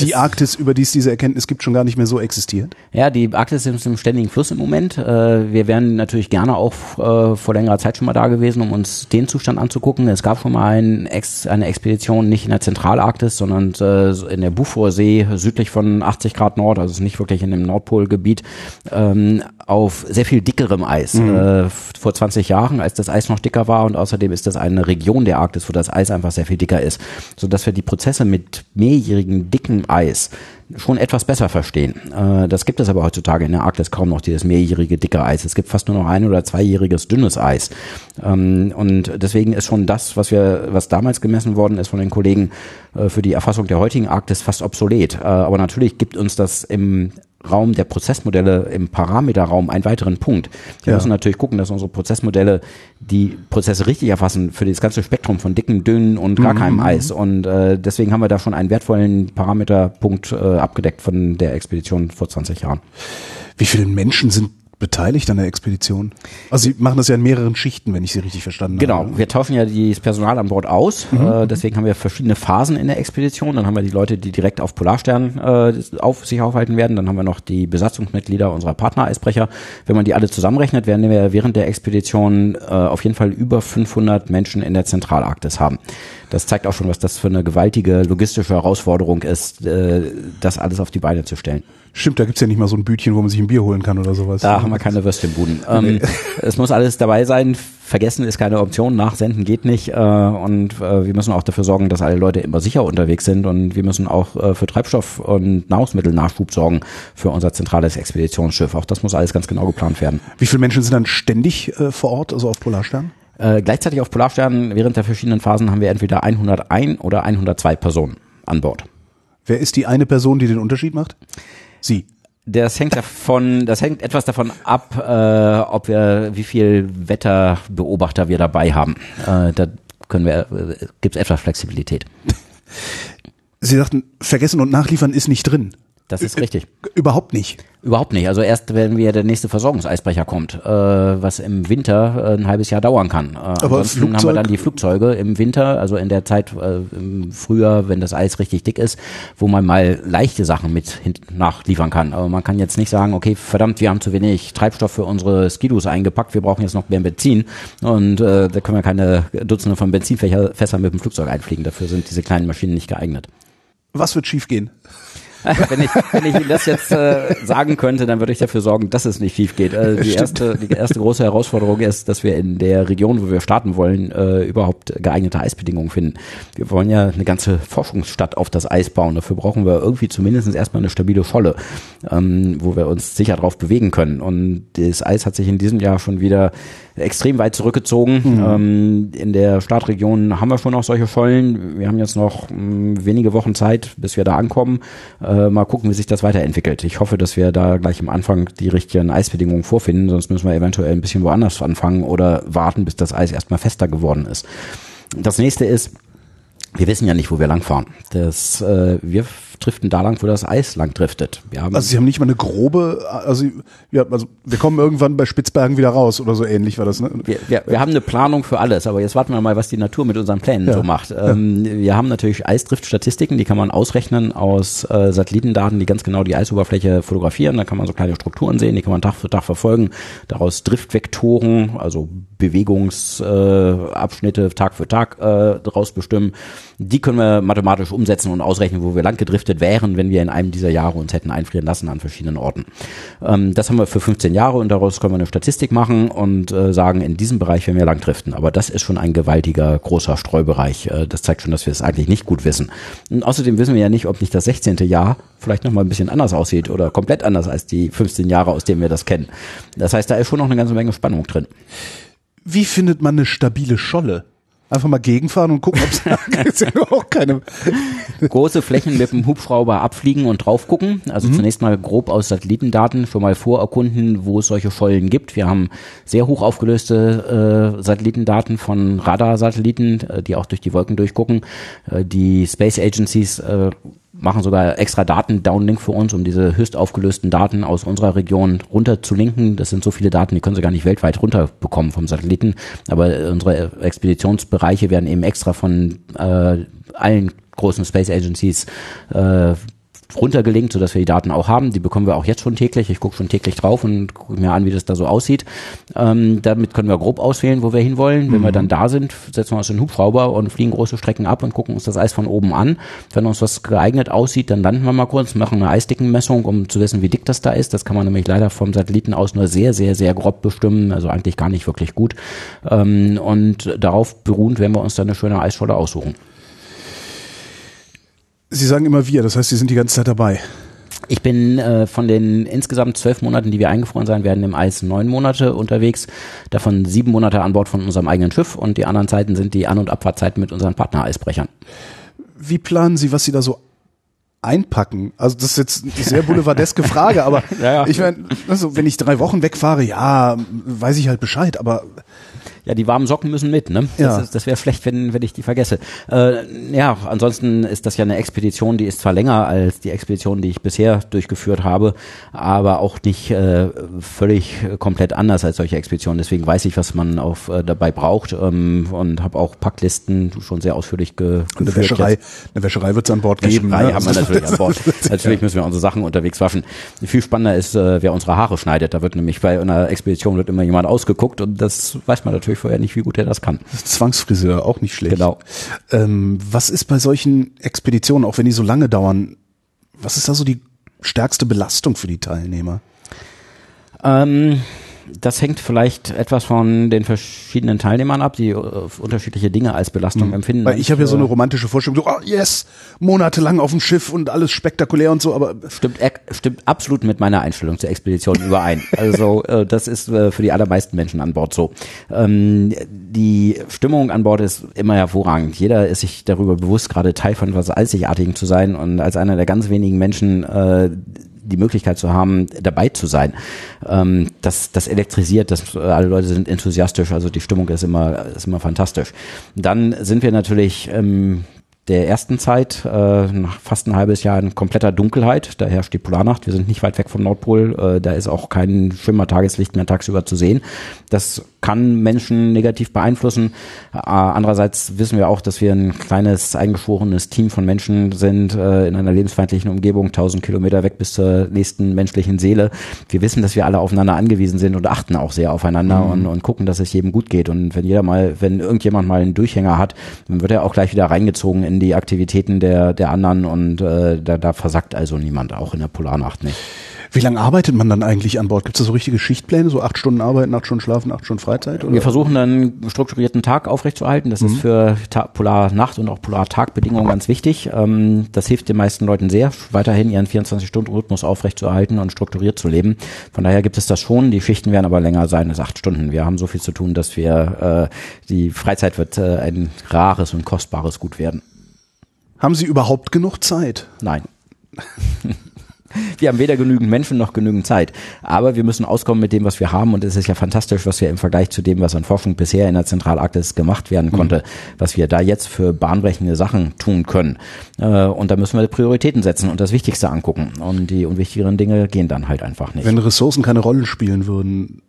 die Arktis, über die es diese Erkenntnis gibt, schon gar nicht mehr so existiert? Ja, die Arktis ist im ständigen Fluss im Moment. Äh, wir wären natürlich gerne auch äh, vor längerer Zeit schon mal da gewesen, um uns den Zustand anzugucken. Es gab schon mal ein Ex eine Expedition, nicht in der Zentralarktis, sondern äh, in der Buforsee, südlich von 80 Grad Nord, also nicht wirklich in dem Nordpolgebiet, ähm, auf sehr viel dickerem Eis. Mhm. Vor 20 Jahren, als das Eis noch dicker war und außerdem ist das eine Region der Arktis, wo das Eis einfach sehr viel dicker ist, sodass wir die Prozesse mit mehrjährigen dicken Eis schon etwas besser verstehen. Äh, das gibt es aber heutzutage in der Arktis kaum noch, dieses mehrjährige dicke Eis. Es gibt fast nur noch ein- oder zweijähriges dünnes Eis. Ähm, und deswegen ist schon das, was wir, was damals gemessen worden ist von den Kollegen äh, für die Erfassung der heutigen Arktis fast obsolet. Äh, aber natürlich gibt uns das im Raum der Prozessmodelle im Parameterraum einen weiteren Punkt. Wir ja. müssen natürlich gucken, dass unsere Prozessmodelle die Prozesse richtig erfassen für das ganze Spektrum von dicken, dünnen und gar mhm. keinem Eis. Und äh, deswegen haben wir da schon einen wertvollen Parameterpunkt äh, abgedeckt von der Expedition vor 20 Jahren. Wie viele Menschen sind beteiligt an der Expedition? Also Sie machen das ja in mehreren Schichten, wenn ich Sie richtig verstanden genau. habe. Genau, wir tauschen ja das Personal an Bord aus. Mhm. Äh, deswegen haben wir verschiedene Phasen in der Expedition. Dann haben wir die Leute, die direkt auf Polarstern äh, auf sich aufhalten werden. Dann haben wir noch die Besatzungsmitglieder unserer Partner-Eisbrecher. Wenn man die alle zusammenrechnet, werden wir während der Expedition äh, auf jeden Fall über 500 Menschen in der Zentralarktis haben. Das zeigt auch schon, was das für eine gewaltige logistische Herausforderung ist, äh, das alles auf die Beine zu stellen. Stimmt, da gibt's ja nicht mal so ein Bütchen, wo man sich ein Bier holen kann oder sowas. Da haben wir keine Würstchenbuden. Ähm. Es muss alles dabei sein. Vergessen ist keine Option. Nachsenden geht nicht. Äh, und äh, wir müssen auch dafür sorgen, dass alle Leute immer sicher unterwegs sind. Und wir müssen auch äh, für Treibstoff und Nahrungsmittelnachschub sorgen für unser zentrales Expeditionsschiff. Auch das muss alles ganz genau geplant werden. Wie viele Menschen sind dann ständig äh, vor Ort, also auf Polarstern? Äh, gleichzeitig auf Polarstern während der verschiedenen Phasen haben wir entweder 101 oder 102 Personen an Bord. Wer ist die eine Person, die den Unterschied macht? Sie. Das hängt davon, das hängt etwas davon ab, äh, ob wir, wie viel Wetterbeobachter wir dabei haben. Äh, da können wir, äh, gibt es etwas Flexibilität. Sie sagten, vergessen und nachliefern ist nicht drin. Das ist richtig. Überhaupt nicht. Überhaupt nicht. Also erst wenn wir der nächste Versorgungseisbrecher kommt, äh, was im Winter äh, ein halbes Jahr dauern kann. Äh, Aber ansonsten Flugzeug? haben wir dann die Flugzeuge im Winter, also in der Zeit äh, im Frühjahr, wenn das Eis richtig dick ist, wo man mal leichte Sachen mit nachliefern kann. Aber man kann jetzt nicht sagen, okay, verdammt, wir haben zu wenig Treibstoff für unsere Skidus eingepackt, wir brauchen jetzt noch mehr Benzin und äh, da können wir keine Dutzende von Benzinfässern mit dem Flugzeug einfliegen. Dafür sind diese kleinen Maschinen nicht geeignet. Was wird schiefgehen? wenn ich, wenn ich Ihnen das jetzt äh, sagen könnte, dann würde ich dafür sorgen, dass es nicht schief geht. Äh, die, erste, die erste große Herausforderung ist, dass wir in der Region, wo wir starten wollen, äh, überhaupt geeignete Eisbedingungen finden. Wir wollen ja eine ganze Forschungsstadt auf das Eis bauen. Dafür brauchen wir irgendwie zumindest erstmal eine stabile Scholle, ähm, wo wir uns sicher drauf bewegen können. Und das Eis hat sich in diesem Jahr schon wieder extrem weit zurückgezogen. Mhm. Ähm, in der Startregion haben wir schon noch solche Schollen. Wir haben jetzt noch mh, hm, wenige Wochen Zeit, bis wir da ankommen. Äh, mal gucken, wie sich das weiterentwickelt. Ich hoffe, dass wir da gleich am Anfang die richtigen Eisbedingungen vorfinden, sonst müssen wir eventuell ein bisschen woanders anfangen oder warten, bis das Eis erstmal fester geworden ist. Das nächste ist, wir wissen ja nicht, wo wir langfahren. Das, äh, wir driften da lang, wo das Eis lang driftet. Wir haben also Sie haben nicht mal eine grobe, also, ja, also wir kommen irgendwann bei Spitzbergen wieder raus oder so ähnlich war das. Ne? Wir, wir, wir haben eine Planung für alles, aber jetzt warten wir mal, was die Natur mit unseren Plänen ja. so macht. Ähm, ja. Wir haben natürlich Eisdriftstatistiken, die kann man ausrechnen aus äh, Satellitendaten, die ganz genau die Eisoberfläche fotografieren. Da kann man so kleine Strukturen sehen, die kann man Tag für Tag verfolgen. Daraus Driftvektoren, also Bewegungsabschnitte äh, Tag für Tag äh, daraus bestimmen. Die können wir mathematisch umsetzen und ausrechnen, wo wir lang gedriftet wären, wenn wir in einem dieser Jahre uns hätten einfrieren lassen an verschiedenen Orten. Ähm, das haben wir für 15 Jahre und daraus können wir eine Statistik machen und äh, sagen, in diesem Bereich werden wir lang driften. Aber das ist schon ein gewaltiger, großer Streubereich. Äh, das zeigt schon, dass wir es eigentlich nicht gut wissen. Und außerdem wissen wir ja nicht, ob nicht das 16. Jahr vielleicht nochmal ein bisschen anders aussieht oder komplett anders als die 15 Jahre, aus denen wir das kennen. Das heißt, da ist schon noch eine ganze Menge Spannung drin. Wie findet man eine stabile Scholle? Einfach mal gegenfahren und gucken, ob es ja auch keine große Flächen mit dem Hubschrauber abfliegen und drauf gucken. Also mhm. zunächst mal grob aus Satellitendaten schon mal vorerkunden, wo es solche Schollen gibt. Wir haben sehr hoch aufgelöste äh, Satellitendaten von Radarsatelliten, äh, die auch durch die Wolken durchgucken. Äh, die Space Agencies äh, machen sogar extra Daten-Downlink für uns, um diese höchst aufgelösten Daten aus unserer Region runterzulinken. Das sind so viele Daten, die können sie gar nicht weltweit runterbekommen vom Satelliten. Aber unsere Expeditionsbereiche werden eben extra von äh, allen großen Space Agencies äh, runtergelinkt, sodass wir die Daten auch haben. Die bekommen wir auch jetzt schon täglich. Ich gucke schon täglich drauf und gucke mir an, wie das da so aussieht. Ähm, damit können wir grob auswählen, wo wir hinwollen. Wenn wir dann da sind, setzen wir uns in den Hubschrauber und fliegen große Strecken ab und gucken uns das Eis von oben an. Wenn uns das geeignet aussieht, dann landen wir mal kurz, machen eine Eisdickenmessung, um zu wissen, wie dick das da ist. Das kann man nämlich leider vom Satelliten aus nur sehr, sehr, sehr grob bestimmen, also eigentlich gar nicht wirklich gut. Ähm, und darauf beruhend werden wir uns dann eine schöne Eisscholle aussuchen. Sie sagen immer wir, das heißt, Sie sind die ganze Zeit dabei. Ich bin äh, von den insgesamt zwölf Monaten, die wir eingefroren sein werden, im Eis neun Monate unterwegs. Davon sieben Monate an Bord von unserem eigenen Schiff und die anderen Zeiten sind die An- und Abfahrtzeiten mit unseren Partnereisbrechern. Wie planen Sie, was Sie da so einpacken? Also das ist jetzt eine sehr boulevardeske Frage, aber Ja, ja. ich meine, also wenn ich drei Wochen wegfahre, ja, weiß ich halt Bescheid, aber Ja, die warmen Socken müssen mit, ne? Das, Ja. ist- das wäre schlecht, wenn, wenn ich die vergesse. Äh, ja, ansonsten ist das ja eine Expedition, die ist zwar länger als die Expedition, die ich bisher durchgeführt habe, aber auch nicht äh, völlig komplett anders als solche Expeditionen. Deswegen weiß ich, was man auf, äh, dabei braucht ähm, und habe auch Packlisten schon sehr ausführlich ge eine Wäscherei, jetzt. eine Wäscherei wird es an Bord geben. Wäscherei ne? haben wir natürlich an Bord. Natürlich müssen wir unsere Sachen unterwegs waschen. Viel spannender ist, äh, wer unsere Haare schneidet. Da wird nämlich bei einer Expedition wird immer jemand ausgeguckt und das weiß man natürlich vorher nicht, wie gut er das kann. Zwangsfriseur, auch nicht schlecht. Genau. Ähm, was ist bei solchen Expeditionen, auch wenn die so lange dauern, was ist da so die stärkste Belastung für die Teilnehmer? Ähm, das hängt vielleicht etwas von den verschiedenen Teilnehmern ab, die äh, unterschiedliche Dinge als Belastung empfinden. Mhm. Weil ich habe ja so eine romantische Vorstellung, so, oh yes, monatelang auf dem Schiff und alles spektakulär und so, aber Stimmt, stimmt absolut mit meiner Einstellung zur Expedition überein. Also äh, das ist äh, für die allermeisten Menschen an Bord so. Ähm, die Stimmung an Bord ist immer hervorragend. Jeder ist sich darüber bewusst, gerade Teil von etwas Einzigartigem zu sein und als einer der ganz wenigen Menschen die Möglichkeit zu haben, dabei zu sein. Ähm, das, das elektrisiert, das, äh, alle Leute sind enthusiastisch, also die Stimmung ist immer, ist immer fantastisch. Dann sind wir natürlich ähm, der ersten Zeit, äh, nach fast ein halbes Jahr in kompletter Dunkelheit. Da herrscht die Polarnacht. Wir sind nicht weit weg vom Nordpol. Äh, da ist auch kein Schimmer-Tageslicht mehr tagsüber zu sehen. Das kann Menschen negativ beeinflussen. Äh, andererseits wissen wir auch, dass wir ein kleines, eingeschworenes Team von Menschen sind, äh, in einer lebensfeindlichen Umgebung, 1000 Kilometer weg bis zur nächsten menschlichen Seele. Wir wissen, dass wir alle aufeinander angewiesen sind und achten auch sehr aufeinander und, und gucken, dass es jedem gut geht. Und wenn jeder mal, wenn irgendjemand mal einen Durchhänger hat, dann wird er auch gleich wieder reingezogen in die Aktivitäten der, der anderen und äh, da, da versackt also niemand, auch in der Polarnacht nicht. wie lange arbeitet man dann eigentlich an Bord? Gibt es da so richtige Schichtpläne, so acht Stunden Arbeiten, acht Stunden Schlafen, acht Stunden Freizeit? Oder? Wir versuchen dann einen strukturierten Tag aufrechtzuerhalten. Das ist für Ta Polarnacht und auch Polartagbedingungen ganz wichtig. Ähm, das hilft den meisten Leuten sehr, weiterhin ihren 24-Stunden-Rhythmus aufrechtzuerhalten und strukturiert zu leben. Von daher gibt es das schon. Die Schichten werden aber länger sein als acht Stunden. Wir haben so viel zu tun, dass wir äh, die Freizeit wird äh, ein rares und kostbares Gut werden. Haben Sie überhaupt genug Zeit? Nein. Wir haben weder genügend Menschen noch genügend Zeit. Aber wir müssen auskommen mit dem, was wir haben. Und es ist ja fantastisch, was wir im Vergleich zu dem, was an Forschung bisher in der Zentralarktis gemacht werden konnte, was wir da jetzt für bahnbrechende Sachen tun können. Äh, Und da müssen wir Prioritäten setzen und das Wichtigste angucken. Und die unwichtigeren Dinge gehen dann halt einfach nicht. Wenn Ressourcen keine Rolle spielen würden,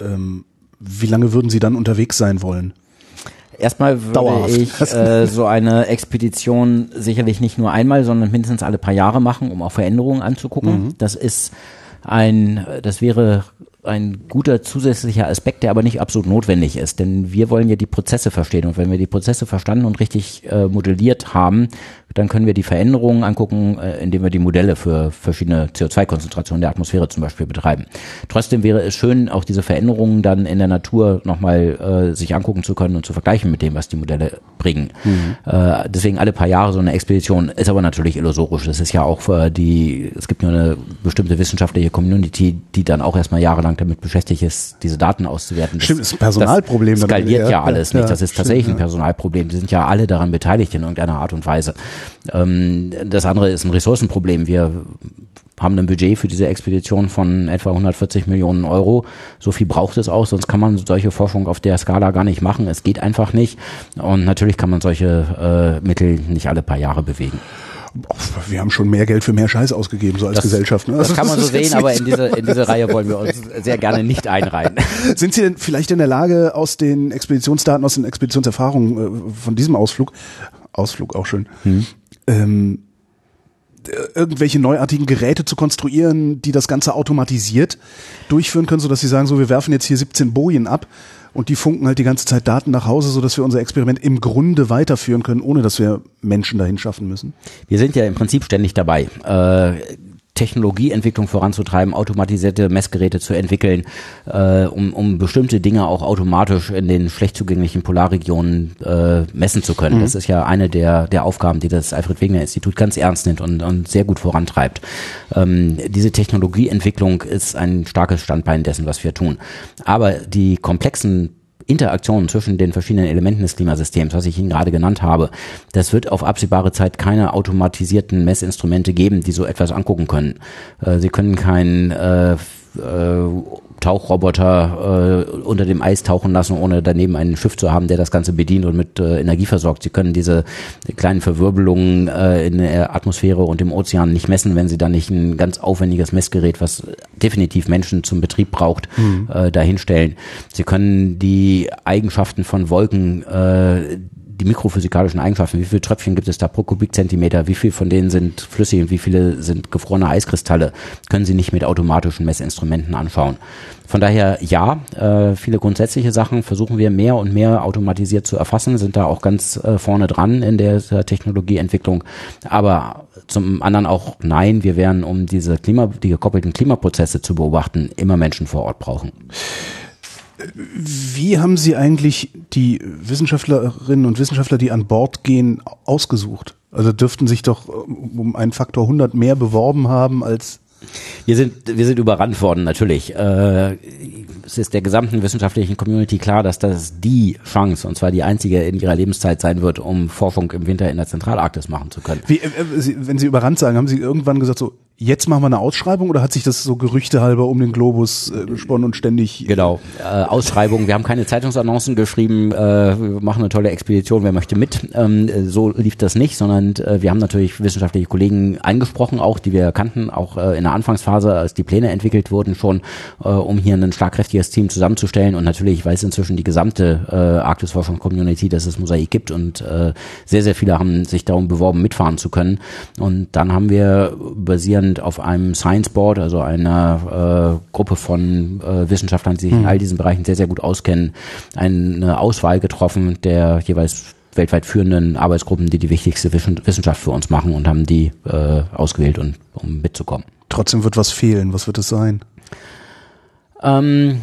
ähm, wie lange würden Sie dann unterwegs sein wollen? Erstmal würde Dauerhaft. ich äh, so eine Expedition sicherlich nicht nur einmal, sondern mindestens alle paar Jahre machen, um auch Veränderungen anzugucken. Das ist ein, das wäre ein guter zusätzlicher Aspekt, der aber nicht absolut notwendig ist, denn wir wollen ja die Prozesse verstehen und wenn wir die Prozesse verstanden und richtig äh, modelliert haben, dann können wir die Veränderungen angucken, äh, indem wir die Modelle für verschiedene CO2-Konzentrationen der Atmosphäre zum Beispiel betreiben. Trotzdem wäre es schön, auch diese Veränderungen dann in der Natur nochmal äh, sich angucken zu können und zu vergleichen mit dem, was die Modelle bringen. Äh, deswegen alle paar Jahre so eine Expedition ist aber natürlich illusorisch. Das ist ja auch für die, es gibt nur eine bestimmte wissenschaftliche Community, die dann auch erstmal jahrelang damit beschäftigt ist, diese Daten auszuwerten. Das- Stimmt, ist ein Personalproblem Das skaliert eher. ja alles Ja, nicht. ja, Das ist stimmt, tatsächlich ein ja. Personalproblem. Die sind ja alle daran beteiligt in irgendeiner Art und Weise. Ähm, das andere ist ein Ressourcenproblem. Wir haben ein Budget für diese Expedition von etwa 140 Millionen Euro. So viel braucht es auch, sonst kann man solche Forschung auf der Skala gar nicht machen. Es geht einfach nicht. Und natürlich kann man solche äh, Mittel nicht alle paar Jahre bewegen. Wir haben schon mehr Geld für mehr Scheiß ausgegeben, so als Gesellschaft. Ne? Das Also kann man so ist jetzt sehen, aber in diese, in diese Reihe wollen wir uns sehr gerne nicht einreihen. Sind Sie denn vielleicht in der Lage, aus den Expeditionsdaten, aus den Expeditionserfahrungen äh, von diesem Ausflug, Ausflug auch schön, Hm. ähm, irgendwelche neuartigen Geräte zu konstruieren, die das Ganze automatisiert durchführen können, sodass sie sagen, so wir werfen jetzt hier 17 Bojen ab und die funken halt die ganze Zeit Daten nach Hause, sodass wir unser Experiment im Grunde weiterführen können, ohne dass wir Menschen dahin schaffen müssen. Wir sind ja im Prinzip ständig dabei. Äh Technologieentwicklung voranzutreiben, automatisierte Messgeräte zu entwickeln, äh, um, um bestimmte Dinge auch automatisch in den schlecht zugänglichen Polarregionen äh, messen zu können. Mhm. Das ist ja eine der, der Aufgaben, die das Alfred Wegener Institut ganz ernst nimmt und, und sehr gut vorantreibt. Ähm, diese Technologieentwicklung ist ein starkes Standbein dessen, was wir tun. Aber die komplexen Interaktion zwischen den verschiedenen Elementen des Klimasystems, was ich Ihnen gerade genannt habe, das wird auf absehbare Zeit keine automatisierten Messinstrumente geben, die so etwas angucken können. Äh, Sie können kein äh, äh, Tauchroboter äh, unter dem Eis tauchen lassen, ohne daneben ein Schiff zu haben, der das Ganze bedient und mit äh, Energie versorgt. Sie können diese kleinen Verwirbelungen äh, in der Atmosphäre und im Ozean nicht messen, wenn sie dann nicht ein ganz aufwendiges Messgerät, was definitiv Menschen zum Betrieb braucht, mhm. äh, dahinstellen. Sie können die Eigenschaften von Wolken äh, die mikrophysikalischen Eigenschaften, wie viele Tröpfchen gibt es da pro Kubikzentimeter, wie viel von denen sind flüssig und wie viele sind gefrorene Eiskristalle, können Sie nicht mit automatischen Messinstrumenten anschauen. Von daher ja, äh, viele grundsätzliche Sachen versuchen wir mehr und mehr automatisiert zu erfassen, sind da auch ganz äh, vorne dran in der Technologieentwicklung. Aber zum anderen auch nein, wir werden, um diese Klima, die gekoppelten Klimaprozesse zu beobachten, immer Menschen vor Ort brauchen. Wie haben Sie eigentlich die Wissenschaftlerinnen und Wissenschaftler, die an Bord gehen, ausgesucht? Also dürften sich doch um einen Faktor 100 mehr beworben haben als wir sind, wir sind überrannt worden, natürlich. Äh, es ist der gesamten wissenschaftlichen Community klar, dass das die Chance, und zwar die einzige in ihrer Lebenszeit sein wird, um Forschung im Winter in der Zentralarktis machen zu können. Wie, äh, wenn Sie überrannt sagen, haben Sie irgendwann gesagt so, jetzt machen wir eine Ausschreibung oder hat sich das so gerüchtehalber um den Globus äh, gesponnen und ständig? Genau, äh, Ausschreibung. Wir haben keine Zeitungsannoncen geschrieben, äh, wir machen eine tolle Expedition, wer möchte mit. Ähm, so lief das nicht, sondern äh, wir haben natürlich wissenschaftliche Kollegen angesprochen, auch die wir kannten, auch äh, in der Anfangsphase, als die Pläne entwickelt wurden schon, äh, um hier ein schlagkräftiges Team zusammenzustellen. Und natürlich weiß inzwischen die gesamte äh, Arktisforschung-Community, dass es Mosaik gibt und äh, sehr, sehr viele haben sich darum beworben, mitfahren zu können. Und dann haben wir basierend basierend auf einem Science Board, also einer äh, Gruppe von äh, Wissenschaftlern, die sich mhm. in all diesen Bereichen sehr, sehr gut auskennen, eine Auswahl getroffen der jeweils weltweit führenden Arbeitsgruppen, die die wichtigste Wissenschaft für uns machen und haben die äh, ausgewählt, und, um mitzukommen. Trotzdem wird was fehlen. Was wird es sein? Ähm,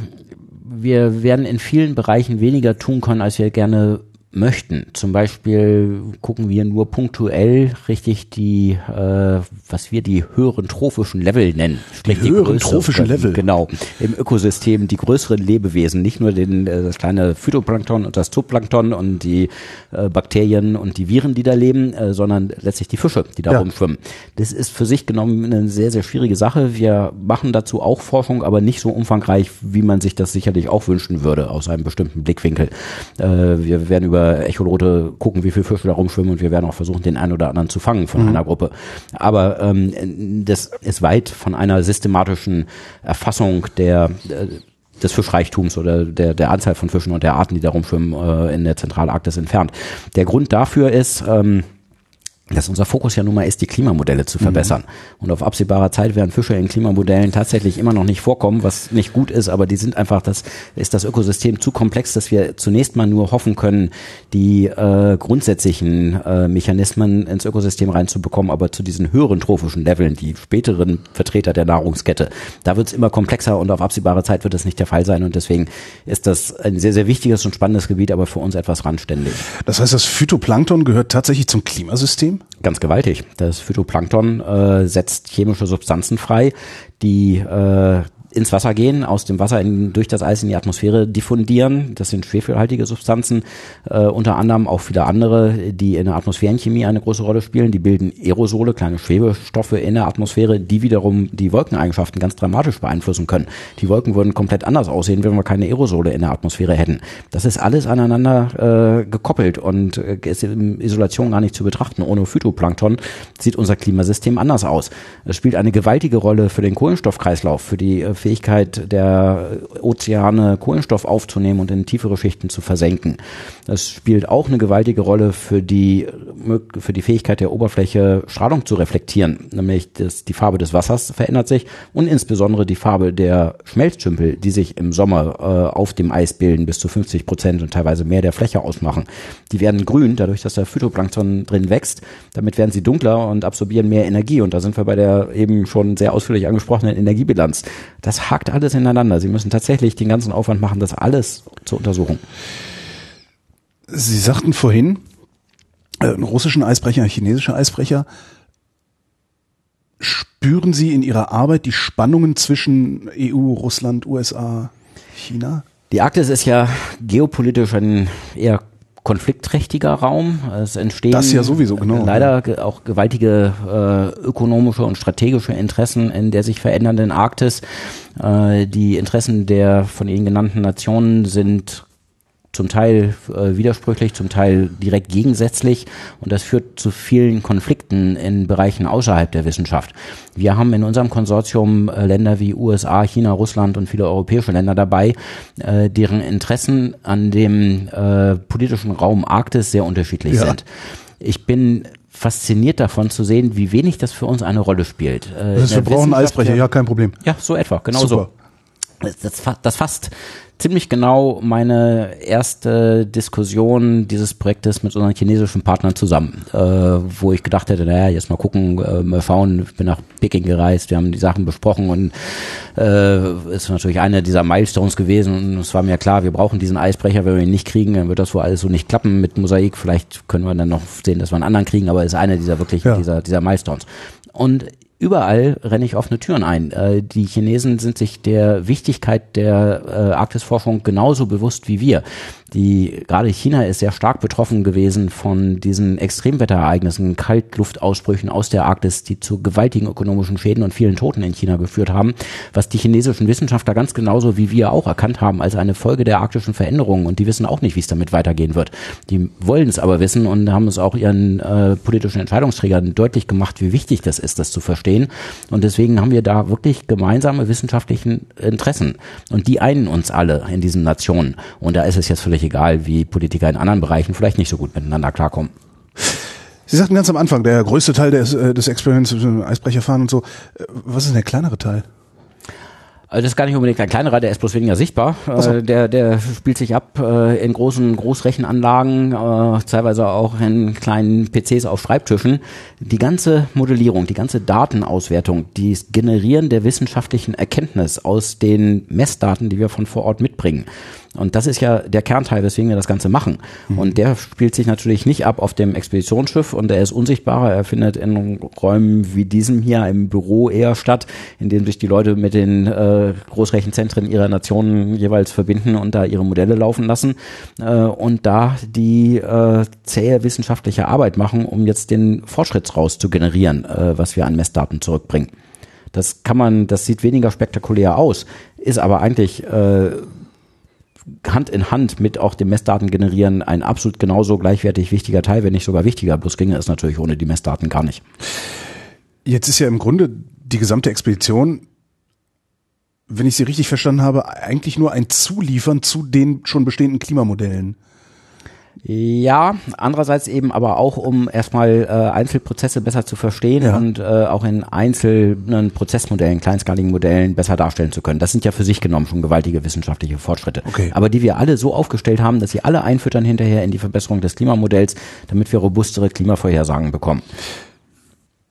wir werden in vielen Bereichen weniger tun können, als wir gerne möchten. Zum Beispiel gucken wir nur punktuell richtig die, äh, was wir die höheren trophischen Level nennen. Sprich die, höheren trophischen Level. Genau. Im Ökosystem die größeren Lebewesen, nicht nur den, äh, das kleine Phytoplankton und das Zooplankton und die äh, Bakterien und die Viren, die da leben, äh, sondern letztlich die Fische, die da ja. rumschwimmen. Das ist für sich genommen eine sehr, sehr schwierige Sache. Wir machen dazu auch Forschung, aber nicht so umfangreich, wie man sich das sicherlich auch wünschen würde aus einem bestimmten Blickwinkel. Äh, wir werden über Echolote gucken, wie viele Fische da rumschwimmen und wir werden auch versuchen, den einen oder anderen zu fangen von mhm. einer Gruppe. Aber ähm, das ist weit von einer systematischen Erfassung der äh, des Fischreichtums oder der, der Anzahl von Fischen und der Arten, die da rumschwimmen, äh, in der Zentralarktis entfernt. Der Grund dafür ist, ähm, dass unser Fokus ja nun mal ist, die Klimamodelle zu verbessern. Mhm. Und auf absehbarer Zeit werden Fische in Klimamodellen tatsächlich immer noch nicht vorkommen, was nicht gut ist, aber die sind einfach, das ist das Ökosystem zu komplex, dass wir zunächst mal nur hoffen können, die äh, grundsätzlichen äh, Mechanismen ins Ökosystem reinzubekommen, aber zu diesen höheren trophischen Leveln, die späteren Vertreter der Nahrungskette, da wird es immer komplexer und auf absehbare Zeit wird das nicht der Fall sein und deswegen ist das ein sehr, sehr wichtiges und spannendes Gebiet, aber für uns etwas randständig. Das heißt, das Phytoplankton gehört tatsächlich zum Klimasystem? Ganz gewaltig. Das Phytoplankton äh, setzt chemische Substanzen frei, die äh, ins Wasser gehen, aus dem Wasser in, durch das Eis in die Atmosphäre diffundieren. Das sind schwefelhaltige Substanzen, äh, unter anderem auch viele andere, die in der Atmosphärenchemie eine große Rolle spielen. Die bilden Aerosole, kleine Schwebestoffe in der Atmosphäre, die wiederum die Wolkeneigenschaften ganz dramatisch beeinflussen können. Die Wolken würden komplett anders aussehen, wenn wir keine Aerosole in der Atmosphäre hätten. Das ist alles aneinander äh, gekoppelt und äh, ist in Isolation gar nicht zu betrachten. Ohne Phytoplankton sieht unser Klimasystem anders aus. Es spielt eine gewaltige Rolle für den Kohlenstoffkreislauf, für die äh, Fähigkeit der Ozeane, Kohlenstoff aufzunehmen und in tiefere Schichten zu versenken. Das spielt auch eine gewaltige Rolle für die, für die Fähigkeit der Oberfläche, Strahlung zu reflektieren. Nämlich das, die Farbe des Wassers verändert sich und insbesondere die Farbe der Schmelztümpel, die sich im Sommer äh, auf dem Eis bilden, bis zu 50 Prozent und teilweise mehr der Fläche ausmachen. Die werden grün, dadurch, dass der Phytoplankton drin wächst. Damit werden sie dunkler und absorbieren mehr Energie. Und da sind wir bei der eben schon sehr ausführlich angesprochenen Energiebilanz. Das hakt alles ineinander. Sie müssen tatsächlich den ganzen Aufwand machen, das alles zu untersuchen. Sie sagten vorhin, äh, einen russischen Eisbrecher, ein chinesischer Eisbrecher. Spüren Sie in Ihrer Arbeit die Spannungen zwischen EU, Russland, USA, China? Die Arktis ist ja geopolitisch ein eher konfliktträchtiger Raum. Es entstehen das ja sowieso, genau. leider auch gewaltige äh, ökonomische und strategische Interessen in der sich verändernden Arktis. Äh, die Interessen der von Ihnen genannten Nationen sind zum Teil äh, widersprüchlich, zum Teil direkt gegensätzlich und das führt zu vielen Konflikten in Bereichen außerhalb der Wissenschaft. Wir haben in unserem Konsortium äh, Länder wie USA, China, Russland und viele europäische Länder dabei, äh, deren Interessen an dem äh, politischen Raum Arktis sehr unterschiedlich ja. sind. Ich bin fasziniert davon zu sehen, wie wenig das für uns eine Rolle spielt. Äh, das wir brauchen Eisbrecher, ja, kein Problem. Ja, so etwa, genau Super. so. Das, das fasst ziemlich genau meine erste Diskussion dieses Projektes mit unseren chinesischen Partnern zusammen, äh, wo ich gedacht hätte, naja, jetzt mal gucken, äh, mal schauen, ich bin nach Peking gereist, wir haben die Sachen besprochen und äh, ist natürlich eine dieser Milestones gewesen und es war mir klar, wir brauchen diesen Eisbrecher, wenn wir ihn nicht kriegen, dann wird das wohl alles so nicht klappen mit Mosaik, vielleicht können wir dann noch sehen, dass wir einen anderen kriegen, aber ist eine dieser wirklich, ja. dieser, dieser Milestones. Und überall renne ich offene Türen ein. Äh, die Chinesen sind sich der Wichtigkeit der äh, Arktisforschung genauso bewusst wie wir. Die, gerade China ist sehr stark betroffen gewesen von diesen Extremwetterereignissen, Kaltluftausbrüchen aus der Arktis, die zu gewaltigen ökonomischen Schäden und vielen Toten in China geführt haben, was die chinesischen Wissenschaftler ganz genauso wie wir auch erkannt haben als eine Folge der arktischen Veränderungen und die wissen auch nicht, wie es damit weitergehen wird. Die wollen es aber wissen und haben es auch ihren äh, politischen Entscheidungsträgern deutlich gemacht, wie wichtig das ist, das zu verstehen und deswegen haben wir da wirklich gemeinsame wissenschaftlichen Interessen und die einen uns alle in diesen Nationen und da ist es jetzt völlig egal, wie Politiker in anderen Bereichen vielleicht nicht so gut miteinander klarkommen. Sie sagten ganz am Anfang, der größte Teil des, äh, des Experiments, Eisbrecher fahren und so. Äh, was ist denn der kleinere Teil? Also das ist gar nicht unbedingt ein kleinerer, der ist bloß weniger sichtbar. So. Äh, der, der spielt sich ab äh, in großen Großrechenanlagen, äh, teilweise auch in kleinen PCs auf Schreibtischen. Die ganze Modellierung, die ganze Datenauswertung, die Generieren der wissenschaftlichen Erkenntnis aus den Messdaten, die wir von vor Ort mitbringen. Und das ist ja der Kernteil, weswegen wir das Ganze machen. Mhm. Und der spielt sich natürlich nicht ab auf dem Expeditionsschiff und er ist unsichtbarer. Er findet in Räumen wie diesem hier im Büro eher statt, in dem sich die Leute mit den äh, Großrechenzentren ihrer Nationen jeweils verbinden und da ihre Modelle laufen lassen äh, und da die äh, zähe wissenschaftliche Arbeit machen, um jetzt den Fortschrittsraus zu generieren, äh, was wir an Messdaten zurückbringen. Das kann man, das sieht weniger spektakulär aus, ist aber eigentlich äh, Hand in Hand mit auch dem Messdaten generieren ein absolut genauso gleichwertig wichtiger Teil, wenn nicht sogar wichtiger. Bloß ginge es natürlich ohne die Messdaten gar nicht. Jetzt ist ja im Grunde die gesamte Expedition, wenn ich sie richtig verstanden habe, eigentlich nur ein Zuliefern zu den schon bestehenden Klimamodellen. Ja, andererseits eben aber auch, um erstmal äh, Einzelprozesse besser zu verstehen ja. und äh, auch in einzelnen Prozessmodellen, kleinskaligen Modellen besser darstellen zu können. Das sind ja für sich genommen schon gewaltige wissenschaftliche Fortschritte. Okay. Aber die wir alle so aufgestellt haben, dass sie alle einfüttern hinterher in die Verbesserung des Klimamodells, damit wir robustere Klimavorhersagen bekommen.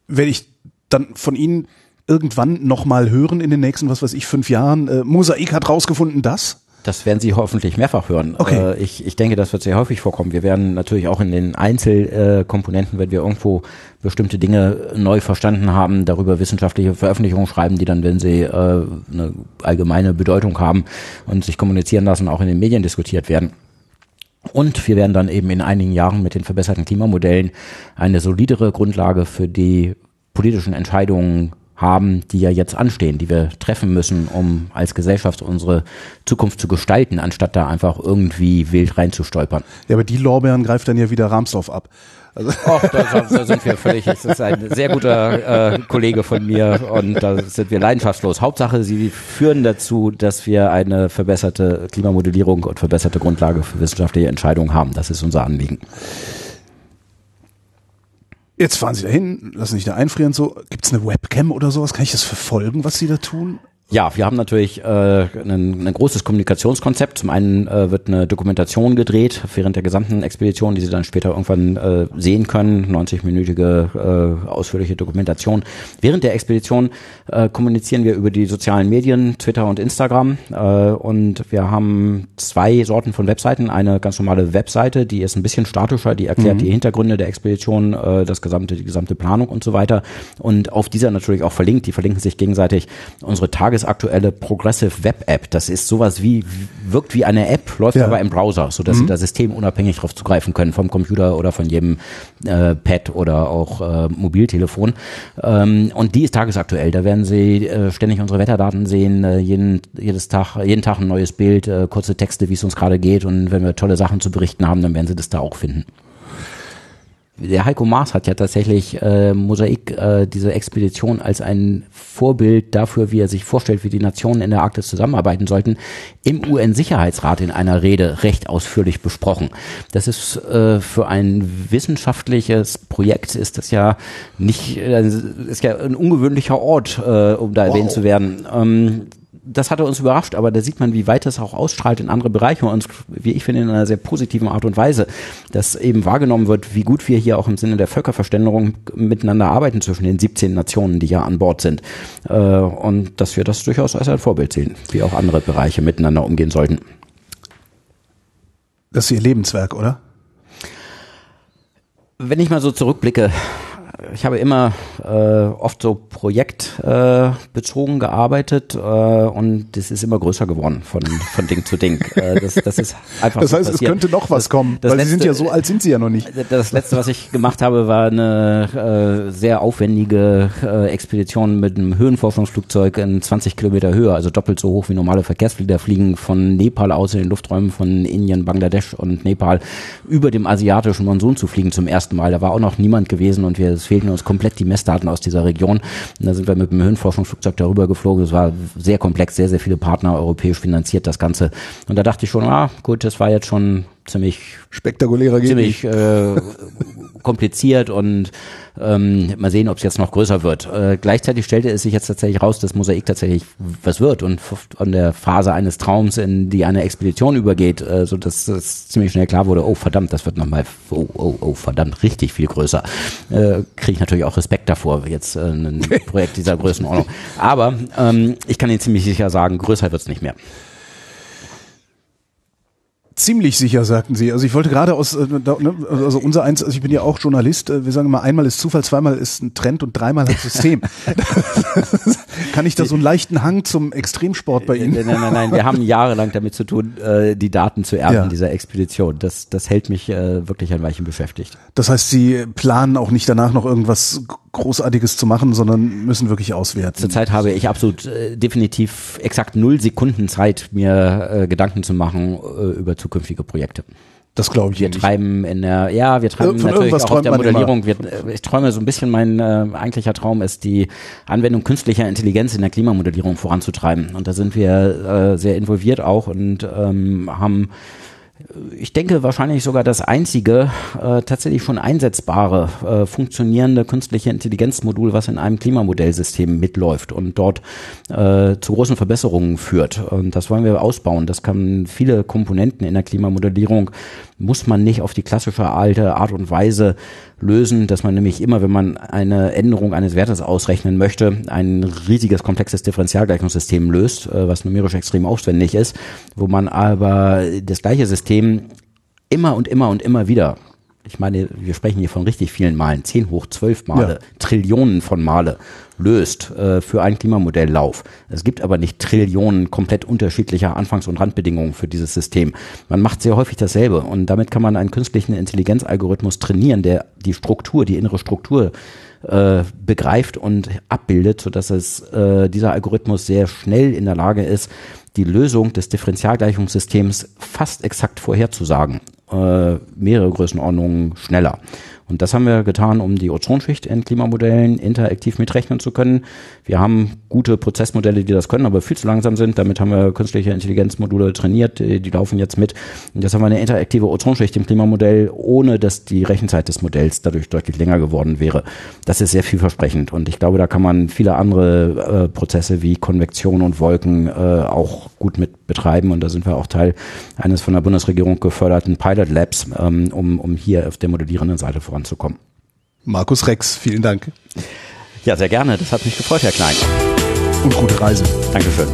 Wenn ich dann von Ihnen irgendwann nochmal hören in den nächsten, was weiß ich, fünf Jahren, äh, Mosaik hat rausgefunden, dass? Das werden Sie hoffentlich mehrfach hören. Okay. Äh, ich, ich denke, das wird sehr häufig vorkommen. Wir werden natürlich auch in den Einzelkomponenten, wenn wir irgendwo bestimmte Dinge neu verstanden haben, darüber wissenschaftliche Veröffentlichungen schreiben, die dann, wenn sie äh, eine allgemeine Bedeutung haben und sich kommunizieren lassen, auch in den Medien diskutiert werden. Und wir werden dann eben in einigen Jahren mit den verbesserten Klimamodellen eine solidere Grundlage für die politischen Entscheidungen haben, die ja jetzt anstehen, die wir treffen müssen, um als Gesellschaft unsere Zukunft zu gestalten, anstatt da einfach irgendwie wild reinzustolpern. Ja, aber die Lorbeeren greift dann ja wieder Ramsdorf ab. Also Och, da, da sind wir völlig, das ist ein sehr guter äh, Kollege von mir und da sind wir leidenschaftslos. Hauptsache, sie führen dazu, dass wir eine verbesserte Klimamodellierung und verbesserte Grundlage für wissenschaftliche Entscheidungen haben. Das ist unser Anliegen. Jetzt fahren Sie dahin, lassen sich da einfrieren so. Gibt es eine Webcam oder sowas? Kann ich das verfolgen, was Sie da tun? Ja, wir haben natürlich äh, ein, ein großes Kommunikationskonzept. Zum einen äh, wird eine Dokumentation gedreht während der gesamten Expedition, die Sie dann später irgendwann äh, sehen können. 90-minütige äh, ausführliche Dokumentation. Während der Expedition äh, kommunizieren wir über die sozialen Medien, Twitter und Instagram. Äh, und wir haben zwei Sorten von Webseiten. Eine ganz normale Webseite, die ist ein bisschen statischer, die erklärt mhm. die Hintergründe der Expedition, äh, das gesamte, die gesamte Planung und so weiter. Und auf dieser natürlich auch verlinkt. Die verlinken sich gegenseitig unsere Tage tagesaktuelle Progressive Web App. Das ist sowas wie, wirkt wie eine App, läuft ja. aber im Browser, so dass mhm. Sie da systemunabhängig drauf zugreifen können, vom Computer oder von jedem äh, Pad oder auch äh, Mobiltelefon. Ähm, und die ist tagesaktuell. Da werden Sie äh, ständig unsere Wetterdaten sehen, äh, jeden, jedes Tag, jeden Tag ein neues Bild, äh, kurze Texte, wie es uns gerade geht. Und wenn wir tolle Sachen zu berichten haben, dann werden Sie das da auch finden der Heiko Maas hat ja tatsächlich äh, Mosaik äh, diese Expedition als ein Vorbild dafür, wie er sich vorstellt, wie die Nationen in der Arktis zusammenarbeiten sollten, im UN-Sicherheitsrat in einer Rede recht ausführlich besprochen. Das ist äh, für ein wissenschaftliches Projekt ist das ja nicht äh, ist ja ein ungewöhnlicher Ort, äh, um da wow. erwähnt zu werden. Ähm, das hatte uns überrascht, aber da sieht man, wie weit das auch ausstrahlt in andere Bereiche und wie ich finde, in einer sehr positiven Art und Weise, dass eben wahrgenommen wird, wie gut wir hier auch im Sinne der Völkerverständigung miteinander arbeiten zwischen den 17 Nationen, die ja an Bord sind. Äh, und dass wir das durchaus als ein Vorbild sehen, wie auch andere Bereiche miteinander umgehen sollten. Das ist Ihr Lebenswerk, oder? Wenn ich mal so zurückblicke, ich habe immer äh, oft so projektbezogen äh, gearbeitet äh, und das ist immer größer geworden von, von Ding zu Ding. Äh, das, das ist einfach Das heißt, so es könnte noch was kommen, das, weil letzte, Sie sind ja so alt sind Sie ja noch nicht. Das letzte, was ich gemacht habe, war eine äh, sehr aufwendige äh, Expedition mit einem Höhenforschungsflugzeug in 20 Kilometer Höhe, also doppelt so hoch wie normale Verkehrsflieger fliegen von Nepal aus in den Lufträumen von Indien, Bangladesch und Nepal über dem asiatischen Monsun zu fliegen zum ersten Mal. Da war auch noch niemand gewesen und wir fehlten uns komplett die Messdaten aus dieser Region. Und da sind wir mit dem Höhenforschungsflugzeug darüber geflogen. Es war sehr komplex, sehr, sehr viele Partner europäisch finanziert, das Ganze. Und da dachte ich schon, ah, gut, das war jetzt schon ziemlich spektakulärer ziemlich äh, kompliziert und ähm, mal sehen, ob es jetzt noch größer wird. Äh, gleichzeitig stellte es sich jetzt tatsächlich raus, dass Mosaik tatsächlich was wird und von der Phase eines Traums, in die eine Expedition übergeht, äh, so dass es ziemlich schnell klar wurde, oh verdammt, das wird nochmal, oh, oh, oh verdammt, richtig viel größer. Äh, Kriege ich natürlich auch Respekt davor, jetzt äh, ein Projekt dieser Größenordnung. Aber ähm, ich kann Ihnen ziemlich sicher sagen, größer wird es nicht mehr. Ziemlich sicher, sagten sie. Also ich wollte gerade aus, äh, ne, also unser eins, also ich bin ja auch Journalist, äh, wir sagen immer, einmal ist Zufall, zweimal ist ein Trend und dreimal ein System. Kann ich da so einen leichten Hang zum Extremsport bei Ihnen? Nein, nein, nein, nein. wir haben jahrelang damit zu tun, äh, die Daten zu ernten ja. dieser Expedition. Das, das hält mich wirklich ein Weilchen beschäftigt. Das heißt, Sie planen auch nicht danach noch irgendwas Großartiges zu machen, sondern müssen wirklich auswerten. Zurzeit habe ich absolut äh, definitiv exakt null Sekunden Zeit, mir äh, Gedanken zu machen äh, über zukünftige Projekte. Das glaube ich Wir nicht. treiben in der, ja, wir treiben Von natürlich auch auf der Modellierung. Wir, äh, ich träume so ein bisschen, mein äh, eigentlicher Traum ist, die Anwendung künstlicher Intelligenz in der Klimamodellierung voranzutreiben. Und da sind wir äh, sehr involviert auch und ähm, haben ich denke wahrscheinlich sogar das einzige äh, tatsächlich schon einsetzbare äh, funktionierende künstliche Intelligenzmodul, was in einem Klimamodellsystem mitläuft und dort äh, zu großen Verbesserungen führt. Und das wollen wir ausbauen. Das kann viele Komponenten in der Klimamodellierung muss man nicht auf die klassische alte Art und Weise lösen, dass man nämlich immer, wenn man eine Änderung eines Wertes ausrechnen möchte, ein riesiges, komplexes Differentialgleichungssystem löst, äh, was numerisch extrem aufwendig ist, wo man aber das gleiche System immer und immer und immer wieder ich meine, wir sprechen hier von richtig vielen Malen, 10 hoch 12 Male, ja. Trillionen von Male löst äh, für einen Klimamodelllauf. Es gibt aber nicht Trillionen komplett unterschiedlicher Anfangs- und Randbedingungen für dieses System. Man macht sehr häufig dasselbe und damit kann man einen künstlichen Intelligenzalgorithmus trainieren, der die Struktur, die innere Struktur äh, begreift und abbildet, sodass es äh, dieser Algorithmus sehr schnell in der Lage ist, die Lösung des Differentialgleichungssystems fast exakt vorherzusagen. Äh, mehrere Größenordnungen schneller. Und das haben wir getan, um die Ozonschicht in Klimamodellen interaktiv mitrechnen zu können. Wir haben gute Prozessmodelle, die das können, aber viel zu langsam sind. Damit haben wir künstliche Intelligenzmodule trainiert, die, laufen jetzt mit. Und jetzt haben wir eine interaktive Ozonschicht im Klimamodell, ohne dass die Rechenzeit des Modells dadurch deutlich länger geworden wäre. Das ist sehr vielversprechend und ich glaube, da kann man viele andere äh, Prozesse wie Konvektion und Wolken äh, auch gut mit betreiben und da sind wir auch Teil eines von der Bundesregierung geförderten Pilot Labs, ähm, um, um hier auf der modellierenden Seite voran voranzukommen. Markus Rex, vielen Dank. Ja, sehr gerne. Das hat mich gefreut, Herr Klein. Und gute Reise. Dankeschön.